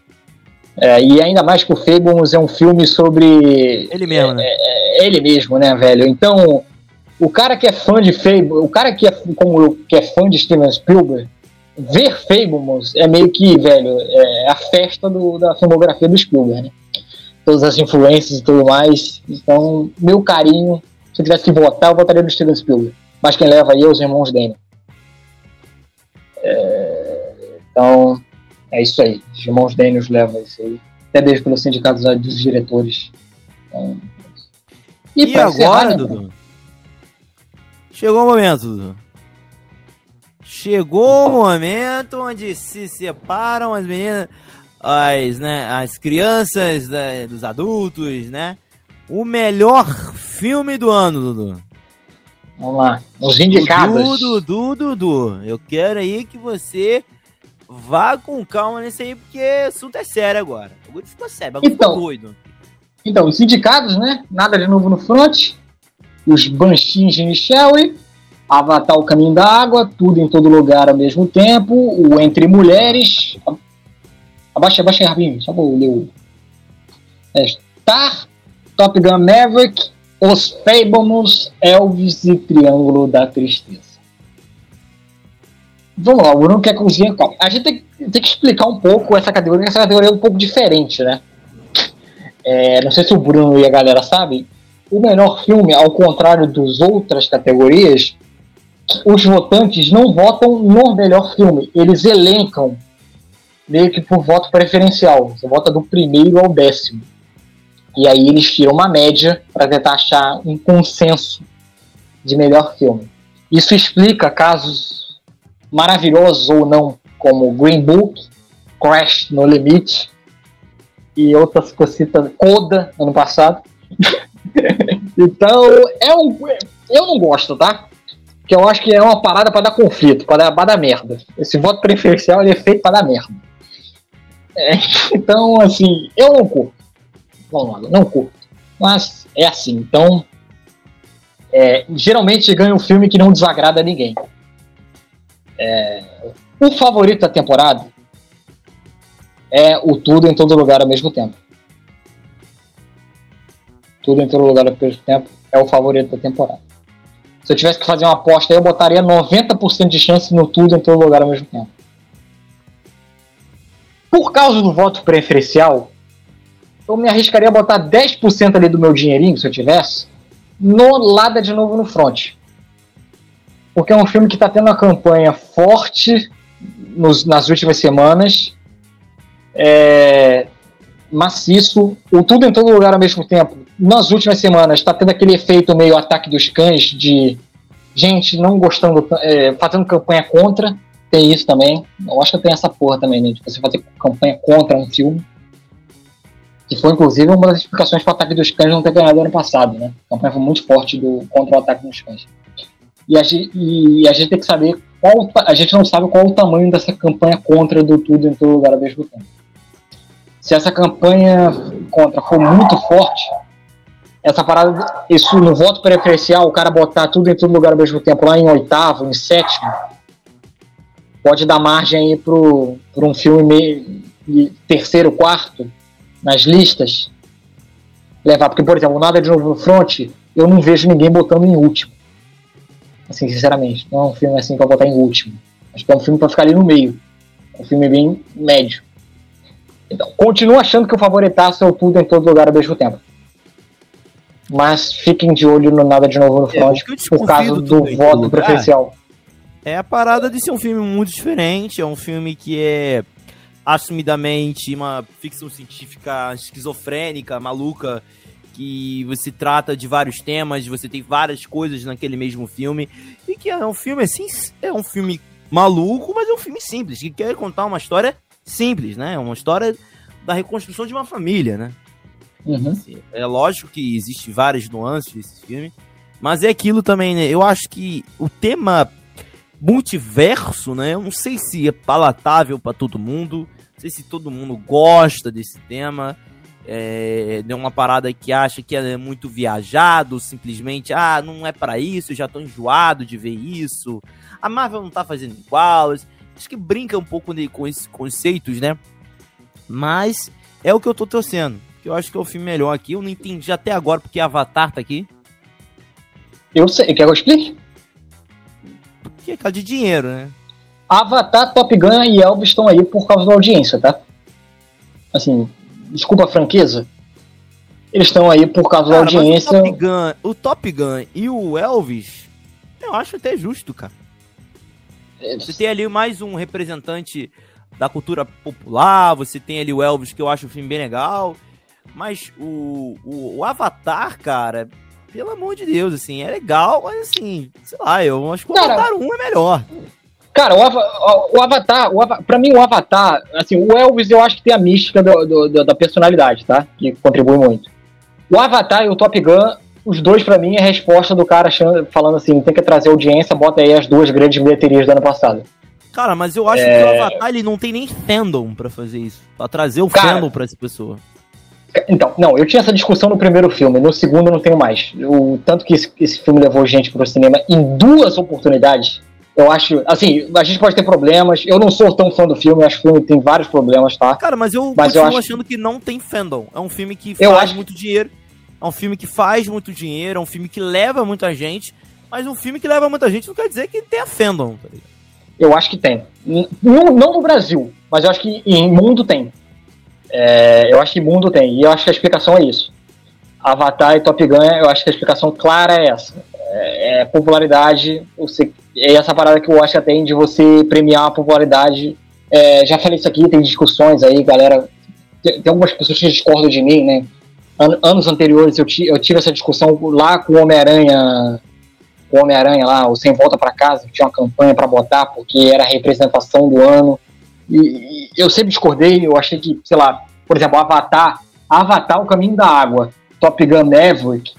É, e ainda mais que o Fables é um filme sobre. Ele mesmo, né? É, é, ele mesmo, né, velho? Então, o cara que é fã de Fables, o cara que é, como eu, que é fã de Steven Spielberg, ver Fables é meio que, velho, é a festa do, da filmografia do Spielberg, né? Todas as influências e tudo mais. Então, meu carinho, se eu tivesse que votar, eu votaria no Steven Spielberg. Mas quem leva aí é os irmãos dele. É, então, é isso aí. Os irmãos Daniels levam isso aí. Até mesmo pelo sindicato dos diretores. Então, e, e agora, né, Dudu? Chegou o momento, Dudu. Chegou o momento onde se separam as meninas, as, né, as crianças né, dos adultos, né? O melhor filme do ano, Dudu. Vamos lá. Os indicados. Dudu, Dudu, Dudu. Eu quero aí que você vá com calma nesse aí, porque o assunto é sério agora. O bagulho ficou sério, o bagulho então, ficou doido. Então, os sindicatos, né? Nada de novo no front. Os Banshees de Michelle. Avatar o Caminho da Água. Tudo em todo lugar ao mesmo tempo. O Entre Mulheres. Abaixa, abaixa aí, rapidinho. Só vou ler o. É, Star. Top Gun Maverick. Os Fablemans, Elvis e Triângulo da Tristeza. Vamos lá, o Bruno quer cozinhar qual? A gente tem, tem, que explicar um pouco essa categoria, essa categoria é um pouco diferente, né? É, não sei se o Bruno e a galera sabem, o melhor filme, ao contrário das outras categorias, os votantes não votam no melhor filme, eles elencam meio que por voto preferencial. Você vota do primeiro ao décimo. E aí eles tiram uma média para tentar achar um consenso de melhor filme. Isso explica casos maravilhosos ou não, como Green Book, Crash no Limite e outras cositas, Coda, ano passado. (laughs) então, é um, eu não gosto, tá? Que eu acho que é uma parada para dar conflito, para dar, dar merda. Esse voto preferencial ele é feito para dar merda. É, (laughs) então, assim, eu não curto. Vamos lá, não curto. Mas é assim, então. É, geralmente ganha um filme que não desagrada ninguém. É, o favorito da temporada é o Tudo em Todo Lugar ao mesmo tempo. Tudo em Todo Lugar ao mesmo tempo é o favorito da temporada. Se eu tivesse que fazer uma aposta, eu botaria 90% de chance no Tudo em Todo Lugar ao mesmo tempo. Por causa do voto preferencial, eu me arriscaria a botar 10% ali do meu dinheirinho, se eu tivesse, no Lada de Novo no Front. Porque é um filme que está tendo uma campanha forte nos, nas últimas semanas. É, maciço, o tudo em todo lugar ao mesmo tempo. Nas últimas semanas está tendo aquele efeito meio ataque dos cães de gente não gostando, é, fazendo campanha contra. Tem isso também. Eu acho que tem essa porra também, né? De você fazer campanha contra um filme. Que foi, inclusive, uma das explicações para o ataque dos cães não ter ganhado ano passado, né? A campanha foi muito forte do, contra o ataque dos cães. E a, e a gente tem que saber qual. A gente não sabe qual o tamanho dessa campanha contra do tudo em todo lugar ao mesmo tempo. Se essa campanha contra for muito forte, essa parada, isso no voto preferencial, o cara botar tudo em todo lugar ao mesmo tempo, lá em oitavo, em sétimo, pode dar margem aí para um filme meio, terceiro, quarto, nas listas, levar. Porque, por exemplo, Nada de Novo no Front, eu não vejo ninguém botando em último. Assim, sinceramente. Não é um filme assim para botar em último. Acho que é um filme para ficar ali no meio. É um filme bem médio. Então, continuo achando que o favoritaço é o tudo em todo lugar ao mesmo tempo. Mas fiquem de olho no Nada de Novo no é, Front é, por causa do voto preferencial. É a parada de ser um filme muito diferente, é um filme que é assumidamente uma ficção científica esquizofrênica, maluca, que você trata de vários temas, você tem várias coisas naquele mesmo filme, e que é um filme assim, é um filme maluco, mas é um filme simples, que quer contar uma história simples, né? É uma história da reconstrução de uma família, né? Uhum. Assim, é lógico que existe várias nuances desse filme, mas é aquilo também, né? Eu acho que o tema multiverso, né? Eu não sei se é palatável para todo mundo, não sei se todo mundo gosta desse tema. É, uma parada que acha que é muito viajado, simplesmente, ah, não é para isso, já tô enjoado de ver isso. A Marvel não tá fazendo igual. Acho que brinca um pouco com esses conceitos, né? Mas é o que eu tô torcendo. Que eu acho que é o filme melhor aqui. Eu não entendi até agora porque Avatar tá aqui. Eu sei. Quer que eu explique? Porque é causa de dinheiro, né? Avatar, Top Gun e Elvis estão aí por causa da audiência, tá? Assim, desculpa a franqueza. Eles estão aí por causa cara, da audiência. O Top, Gun, o Top Gun e o Elvis, eu acho até justo, cara. Você tem ali mais um representante da cultura popular, você tem ali o Elvis, que eu acho o filme bem legal. Mas o, o, o Avatar, cara, pelo amor de Deus, assim, é legal, mas assim, sei lá, eu acho que o cara, Avatar 1 é melhor. Cara, o, o Avatar, o pra mim o Avatar, assim, o Elvis eu acho que tem a mística do, do, da personalidade, tá? Que contribui muito. O Avatar e o Top Gun, os dois para mim é a resposta do cara achando, falando assim, tem que trazer audiência, bota aí as duas grandes bilheterias do ano passado. Cara, mas eu acho é... que o Avatar ele não tem nem fandom para fazer isso, para trazer o cara, fandom para essa pessoa. Então, não, eu tinha essa discussão no primeiro filme, no segundo eu não tenho mais. O tanto que esse, esse filme levou gente pro cinema em duas oportunidades, eu acho, assim, a gente pode ter problemas. Eu não sou tão fã do filme, acho que o filme tem vários problemas, tá? Cara, mas eu mas continuo eu acho... achando que não tem fandom. É um filme que faz acho... muito dinheiro. É um filme que faz muito dinheiro, é um filme que leva muita gente. Mas um filme que leva muita gente não quer dizer que tenha fandom, tá Eu acho que tem. Não, não no Brasil, mas eu acho que em mundo tem. É, eu acho que mundo tem. E eu acho que a explicação é isso. Avatar e Top Gun, eu acho que a explicação clara é essa. É, é, popularidade, você, é essa parada que eu acho tem de você premiar a popularidade. É, já falei isso aqui, tem discussões aí, galera. Tem, tem algumas pessoas que discordam de mim, né? An anos anteriores eu, eu tive essa discussão lá com o Homem-Aranha o Homem-Aranha lá, o Sem Volta para Casa, que tinha uma campanha para botar, porque era a representação do ano. E, e, eu sempre discordei, eu achei que, sei lá, por exemplo, Avatar, Avatar, O Caminho da Água, Top Gun Maverick,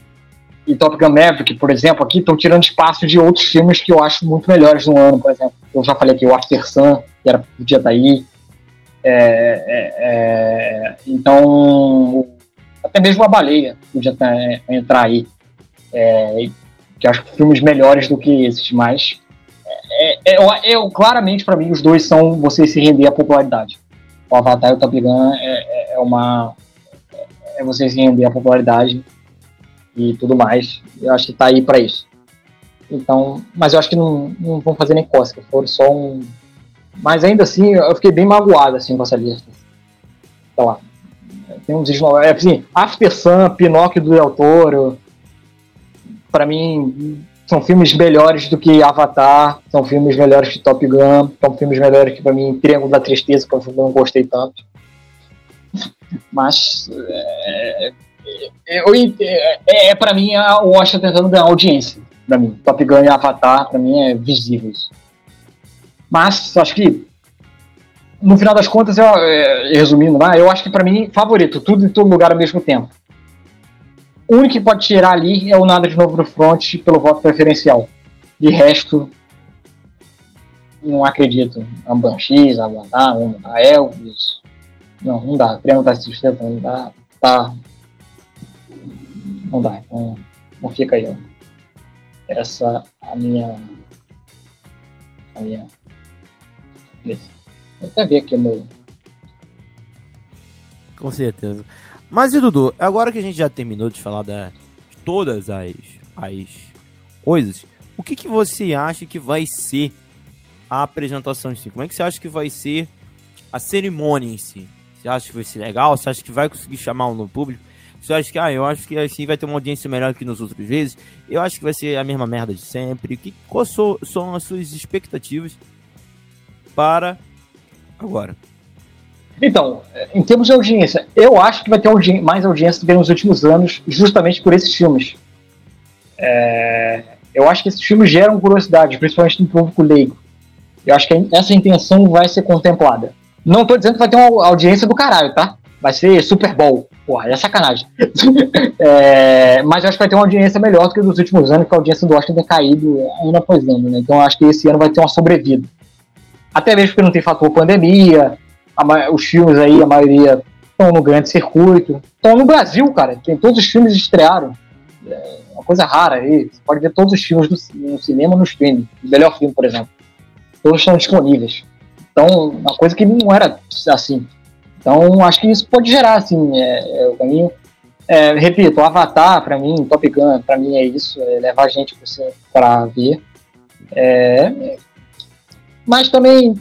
e Top Gun Maverick, por exemplo, aqui estão tirando espaço de outros filmes que eu acho muito melhores no ano, por exemplo. Eu já falei aqui, o After Sun, que era, podia estar aí. É, é, é, então, até mesmo a baleia podia é, entrar aí. É, que acho que filmes melhores do que esses, mas é, é, é claramente para mim os dois são você se render à popularidade. O Avatar e o Top Gun é, é, é uma é você se render à popularidade e tudo mais. Eu acho que tá aí para isso. Então, mas eu acho que não, não vão fazer nem cócega, foram só um. Mas ainda assim, eu fiquei bem magoado assim com essa lista. Sei lá. Tem uns é, assim, After Sun, Pinóquio do Del Toro, para mim, são filmes melhores do que Avatar, são filmes melhores que Top Gun, são filmes melhores que, para mim, Triângulo da Tristeza, que eu não gostei tanto. (laughs) Mas, é, é, é, é para mim, o Oscar tentando ganhar audiência. Para mim, Top Gun e Avatar, para mim, é visíveis. Mas, acho que, no final das contas, eu, é, resumindo lá, eu acho que, para mim, favorito, tudo em todo lugar ao mesmo tempo. O único que pode tirar ali é o nada de novo no front pelo voto preferencial. De resto, não acredito. A Banshees, a Avatar, a Elvis. Não, não dá. Triângulo da Tristeza não dá. Tá. Não dá. Então, não fica aí. Ó. Essa a minha. A minha. Vou até ver aqui o meu. Com certeza. Mas e Dudu, agora que a gente já terminou de falar da, de todas as, as coisas, o que, que você acha que vai ser a apresentação em si? Como é que você acha que vai ser a cerimônia em si? Você acha que vai ser legal? Você acha que vai conseguir chamar um novo público? Você acha que, ah, eu acho que assim vai ter uma audiência melhor que nos outros vezes? Eu acho que vai ser a mesma merda de sempre. Que, quais são as suas expectativas para agora? Então, em termos de audiência, eu acho que vai ter audi mais audiência do que nos últimos anos, justamente por esses filmes. É, eu acho que esses filmes geram curiosidade, principalmente no público leigo. Eu acho que essa intenção vai ser contemplada. Não estou dizendo que vai ter uma audiência do caralho, tá? Vai ser Super Bowl. Porra, é sacanagem. (laughs) é, mas eu acho que vai ter uma audiência melhor do que nos últimos anos, que a audiência do Oscar tem caído ano após ano, né? Então eu acho que esse ano vai ter uma sobrevida. Até mesmo porque não tem fator pandemia, os filmes aí, a maioria estão no grande circuito. Estão no Brasil, cara. Tem, todos os filmes estrearam. É uma coisa rara aí. Você pode ver todos os filmes no cinema no streaming. O melhor filme, por exemplo. Todos estão disponíveis. Então, uma coisa que não era assim. Então, acho que isso pode gerar, assim, é, é o caminho. É, repito, Avatar, para mim, Top Gun, para mim é isso, é levar gente para ver. É, mas também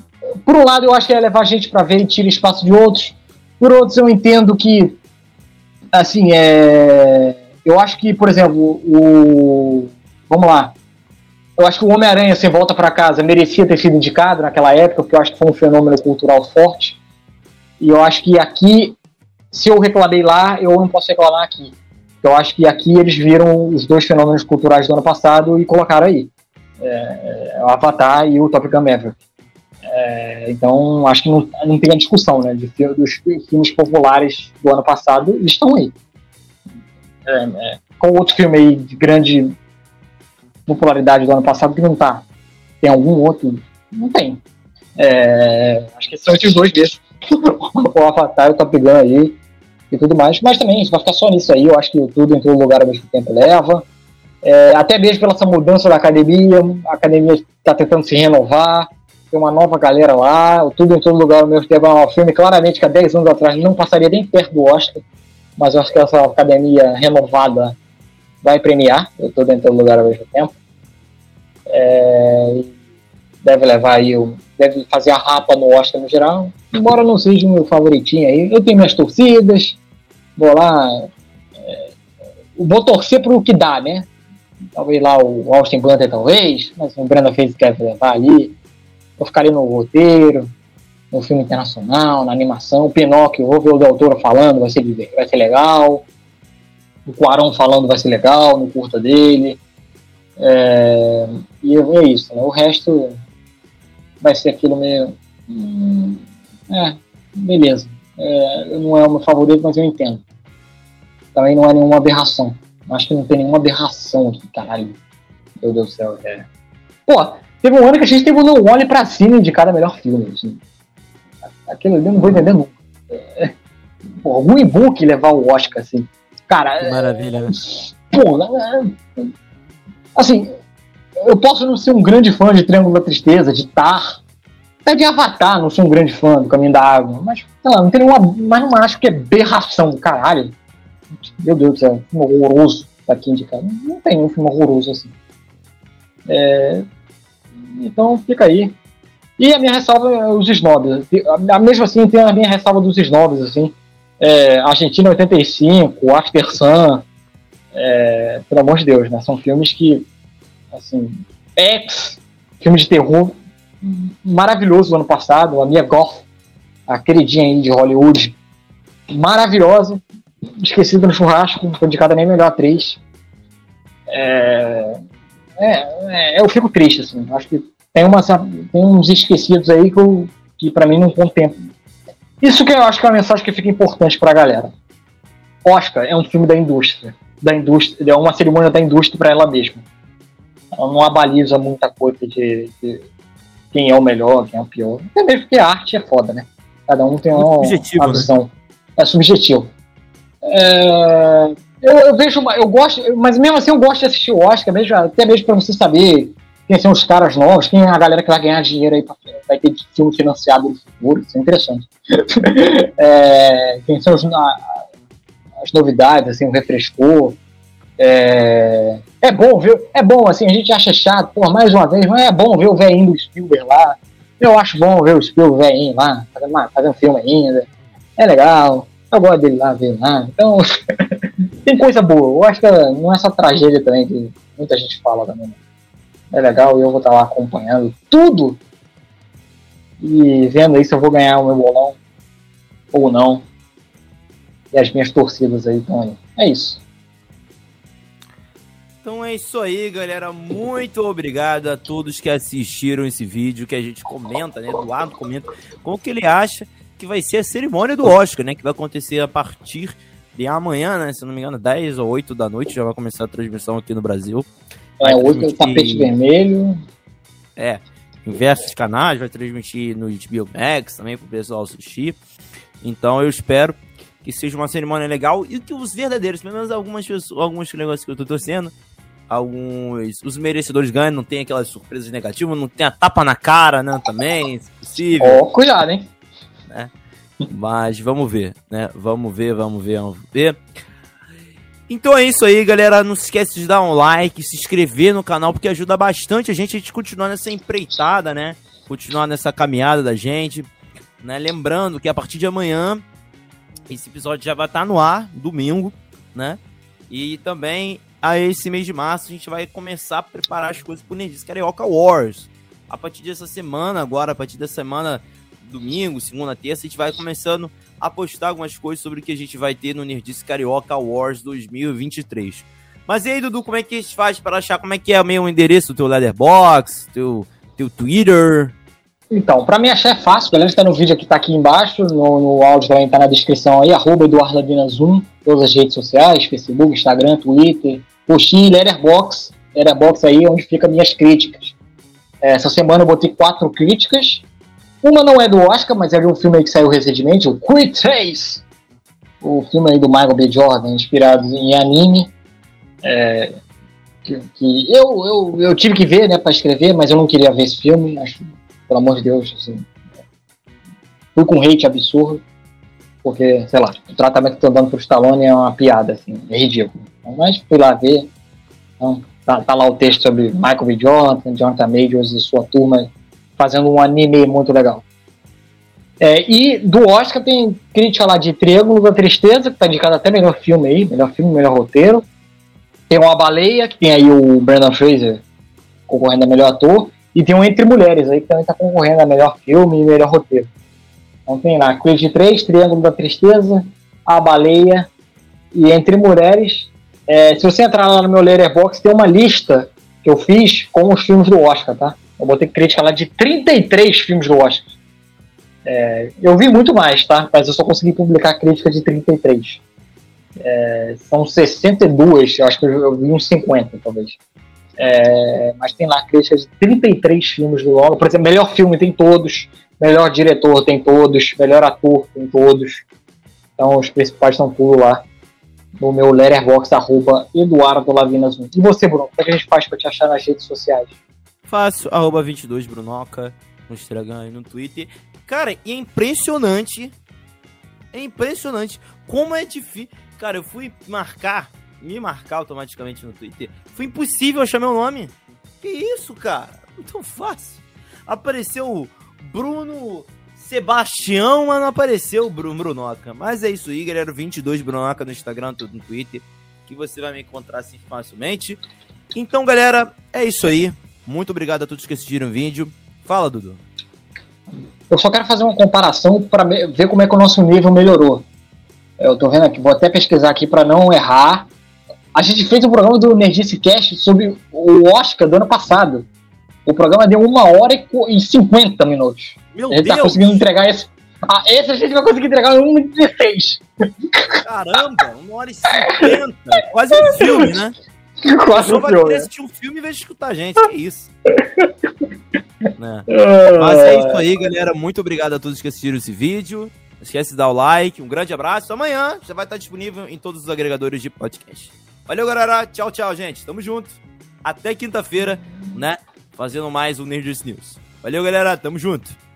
por um lado, eu acho que é levar gente para ver e tira espaço de outros. Por outros, eu entendo que, assim, é. Eu acho que, por exemplo, o. Vamos lá. Eu acho que o Homem-Aranha Sem Volta para Casa merecia ter sido indicado naquela época, porque eu acho que foi um fenômeno cultural forte. E eu acho que aqui, se eu reclamei lá, eu não posso reclamar aqui. Eu acho que aqui eles viram os dois fenômenos culturais do ano passado e colocaram aí. É, é o Avatar e o Top Gun Maverick. É, então, acho que não, não tem a discussão, né? De, dos filmes populares do ano passado, estão aí. É, é, qual outro filme aí de grande popularidade do ano passado que não tá? Tem algum outro? Não tem. É, acho que são esses dois mesmo. (laughs) o Avatar o Top Gun aí e tudo mais. Mas também, vai ficar só nisso aí, eu acho que tudo em todo lugar ao mesmo tempo leva. É, até mesmo pela essa mudança da academia, a academia está tentando se renovar tem uma nova galera lá, tudo em todo lugar ao mesmo tempo. É um filme claramente que há 10 anos atrás não passaria nem perto do Oscar, mas eu acho que essa academia renovada vai premiar, eu estou dentro do lugar ao mesmo tempo. É, deve levar aí, deve fazer a rapa no Oscar no geral, embora não seja o meu favoritinho aí. Eu tenho minhas torcidas, vou lá, é, vou torcer para o que dá, né? talvez lá o Austin Butler, talvez, mas o Brandon Fraser quer levar ali. Eu ficaria no roteiro, no filme internacional, na animação. Pinóquio, vou ver o Del Toro falando, vai ser, vai ser legal. O Quarão falando vai ser legal, no curta dele. É, e é isso, né? O resto vai ser aquilo meio. Hum, é, beleza. É, não é o meu favorito, mas eu entendo. Também não é nenhuma aberração. Acho que não tem nenhuma aberração aqui, caralho. Meu Deus do céu. É. Pô, teve um ano que a gente teve um Olhe pra cima indicado a melhor filme. Assim. Aquilo ali eu não vou entender nunca. É, pô, algum e-book levar o Oscar, assim. Cara. Que maravilha, né? Pô, é, assim, eu posso não ser um grande fã de Triângulo da Tristeza, de Tar, até de Avatar, não sou um grande fã do Caminho da Água, mas, sei lá, não tem nenhuma. Mas não acho que é berração, caralho. Meu Deus do céu, um filme horroroso aqui indicado. Não tem um filme horroroso assim. É, então fica aí. E a minha ressalva é os snobs. Mesmo assim, tem a minha ressalva dos snobs, assim. É, Argentina 85, After Sun, é, pelo amor de Deus, né? São filmes que, assim, ex, filme de terror maravilhoso do ano passado, a Mia Goth, a queridinha aí de Hollywood, maravilhosa, esquecida no churrasco, foi indicada nem melhor atriz. É, é, é, eu fico triste, assim, acho que tem, uma, tem uns esquecidos aí que, eu, que para mim não contemplam. Isso que eu acho que é uma mensagem que fica importante pra galera. Oscar é um filme da indústria, da indústria, é uma cerimônia da indústria para ela mesma. Ela não abaliza muita coisa de, de, quem é o melhor, quem é o pior. Até mesmo porque a arte é foda, né? Cada um tem uma, uma né? visão. Né? É subjetivo. É, eu, eu, vejo, uma, eu gosto, mas mesmo assim eu gosto de assistir o Oscar, mesmo, até mesmo para você saber quem são os caras novos, quem é a galera que vai ganhar dinheiro aí, pra, vai ter filme financiado no futuro, isso é interessante. (laughs) é, quem são os, as novidades, assim, o refrescou. É, é bom ver, é bom, assim, a gente acha chato, por mais uma vez, mas é bom ver o velhinho do Spielberg lá. Eu acho bom ver o Spielberg velhinho lá, fazendo, fazendo filme ainda. É legal. Eu gosto dele lá, ver lá. Então, (laughs) tem coisa boa. Eu acho que não é só tragédia também que muita gente fala também. Né? é legal e eu vou estar lá acompanhando tudo e vendo aí se eu vou ganhar o meu bolão ou não. E as minhas torcidas aí estão aí. É isso. Então é isso aí, galera. Muito obrigado a todos que assistiram esse vídeo, que a gente comenta, né? Eduardo comenta como que ele acha que vai ser a cerimônia do Oscar, né? Que vai acontecer a partir de amanhã, né? Se não me engano, 10 ou 8 da noite já vai começar a transmissão aqui no Brasil. É, hoje é o tapete vermelho. É, em diversos canais, vai transmitir no HBO Max também para o pessoal assistir. Então eu espero que seja uma cerimônia legal e que os verdadeiros, pelo menos algumas pessoas, alguns negócios que eu tô torcendo, alguns os merecedores ganhem, não tem aquelas surpresas negativas, não tem a tapa na cara, né, também, se possível. Oh, cuidado, hein? Né? Mas vamos ver, né? Vamos ver, vamos ver, vamos ver. Então é isso aí, galera. Não se esquece de dar um like, se inscrever no canal, porque ajuda bastante a gente a gente continuar nessa empreitada, né? Continuar nessa caminhada da gente. Né? Lembrando que a partir de amanhã, esse episódio já vai estar no ar, domingo, né? E também, a esse mês de março, a gente vai começar a preparar as coisas pro Nerdice Carioca Wars. A partir dessa semana, agora, a partir da semana, domingo, segunda, terça, a gente vai começando apostar algumas coisas sobre o que a gente vai ter no Nerdice Carioca Wars 2023. Mas e aí, Dudu, como é que a gente faz para achar como é que é meio o endereço do teu Leatherbox, teu, teu Twitter? Então, para mim achar é fácil, galera está no vídeo aqui, tá aqui embaixo, no, no áudio também tá na descrição aí, arroba EduardoLavinaZoom, todas as redes sociais, Facebook, Instagram, Twitter, postinho, Letterbox, Letterbox aí onde fica minhas críticas. Essa semana eu botei quatro críticas, uma não é do Oscar, mas é de um filme que saiu recentemente, o Quick 3. O filme aí do Michael B. Jordan, inspirado em anime. É, que, que eu, eu, eu tive que ver, né, para escrever, mas eu não queria ver esse filme. Acho, pelo amor de Deus, assim, fui com hate absurdo, porque, sei lá, o tratamento que estão dando pro Stallone é uma piada, assim, é ridículo. Mas fui lá ver. Então, tá, tá lá o texto sobre Michael B. Jordan, Jonathan Majors e sua turma fazendo um anime muito legal. É, e do Oscar tem crítica lá de Triângulo da Tristeza, que tá indicado até melhor filme aí, melhor filme, melhor roteiro. Tem uma baleia, que tem aí o Brandon Fraser concorrendo a melhor ator, e tem um Entre Mulheres aí que também tá concorrendo a melhor filme e melhor roteiro. Então tem lá Creed 3, Triângulo da Tristeza, A Baleia e Entre Mulheres. É, se você entrar lá no meu Letterboxd, tem uma lista que eu fiz com os filmes do Oscar, tá? Eu botei crítica lá de 33 filmes do Oscar. É, eu vi muito mais, tá? Mas eu só consegui publicar crítica de 33. É, são 62, eu acho que eu vi uns 50, talvez. É, mas tem lá crítica de 33 filmes do longa. Por exemplo, melhor filme tem todos, melhor diretor tem todos, melhor ator tem todos. Então os principais estão tudo lá no meu letterbox, arroba Eduardo Lavinas 1. E você, Bruno, é que a gente faz para te achar nas redes sociais? Fácil, arroba 22brunoca, no Instagram e no Twitter. Cara, e é impressionante, é impressionante como é difícil. Cara, eu fui marcar, me marcar automaticamente no Twitter. Foi impossível achar meu nome. Que isso, cara? Não tão fácil. Apareceu Bruno Sebastião, mas não apareceu o Bruno Brunoca. Mas é isso aí, galera. 22 Brunoca no Instagram, tudo no Twitter. Que você vai me encontrar assim facilmente. Então, galera, é isso aí. Muito obrigado a todos que assistiram o vídeo. Fala, Dudu. Eu só quero fazer uma comparação para ver como é que o nosso nível melhorou. Eu tô vendo aqui, vou até pesquisar aqui para não errar. A gente fez um programa do Nerdice Cast sobre o Oscar do ano passado. O programa deu uma hora e 50 minutos. Meu a gente tá Deus. tá conseguindo entregar esse. Ah, esse a gente vai conseguir entregar em 1 e 16. Caramba, uma hora e 50. Quase um filme, né? (laughs) Quase um vai querer assistir um filme em vez de escutar a gente. Que isso. (laughs) né? Mas é isso aí, galera. Muito obrigado a todos que assistiram esse vídeo. Não esquece de dar o like. Um grande abraço. Amanhã já vai estar disponível em todos os agregadores de podcast. Valeu, galera. Tchau, tchau, gente. Tamo junto. Até quinta-feira, né? Fazendo mais um Nerd News. Valeu, galera. Tamo junto.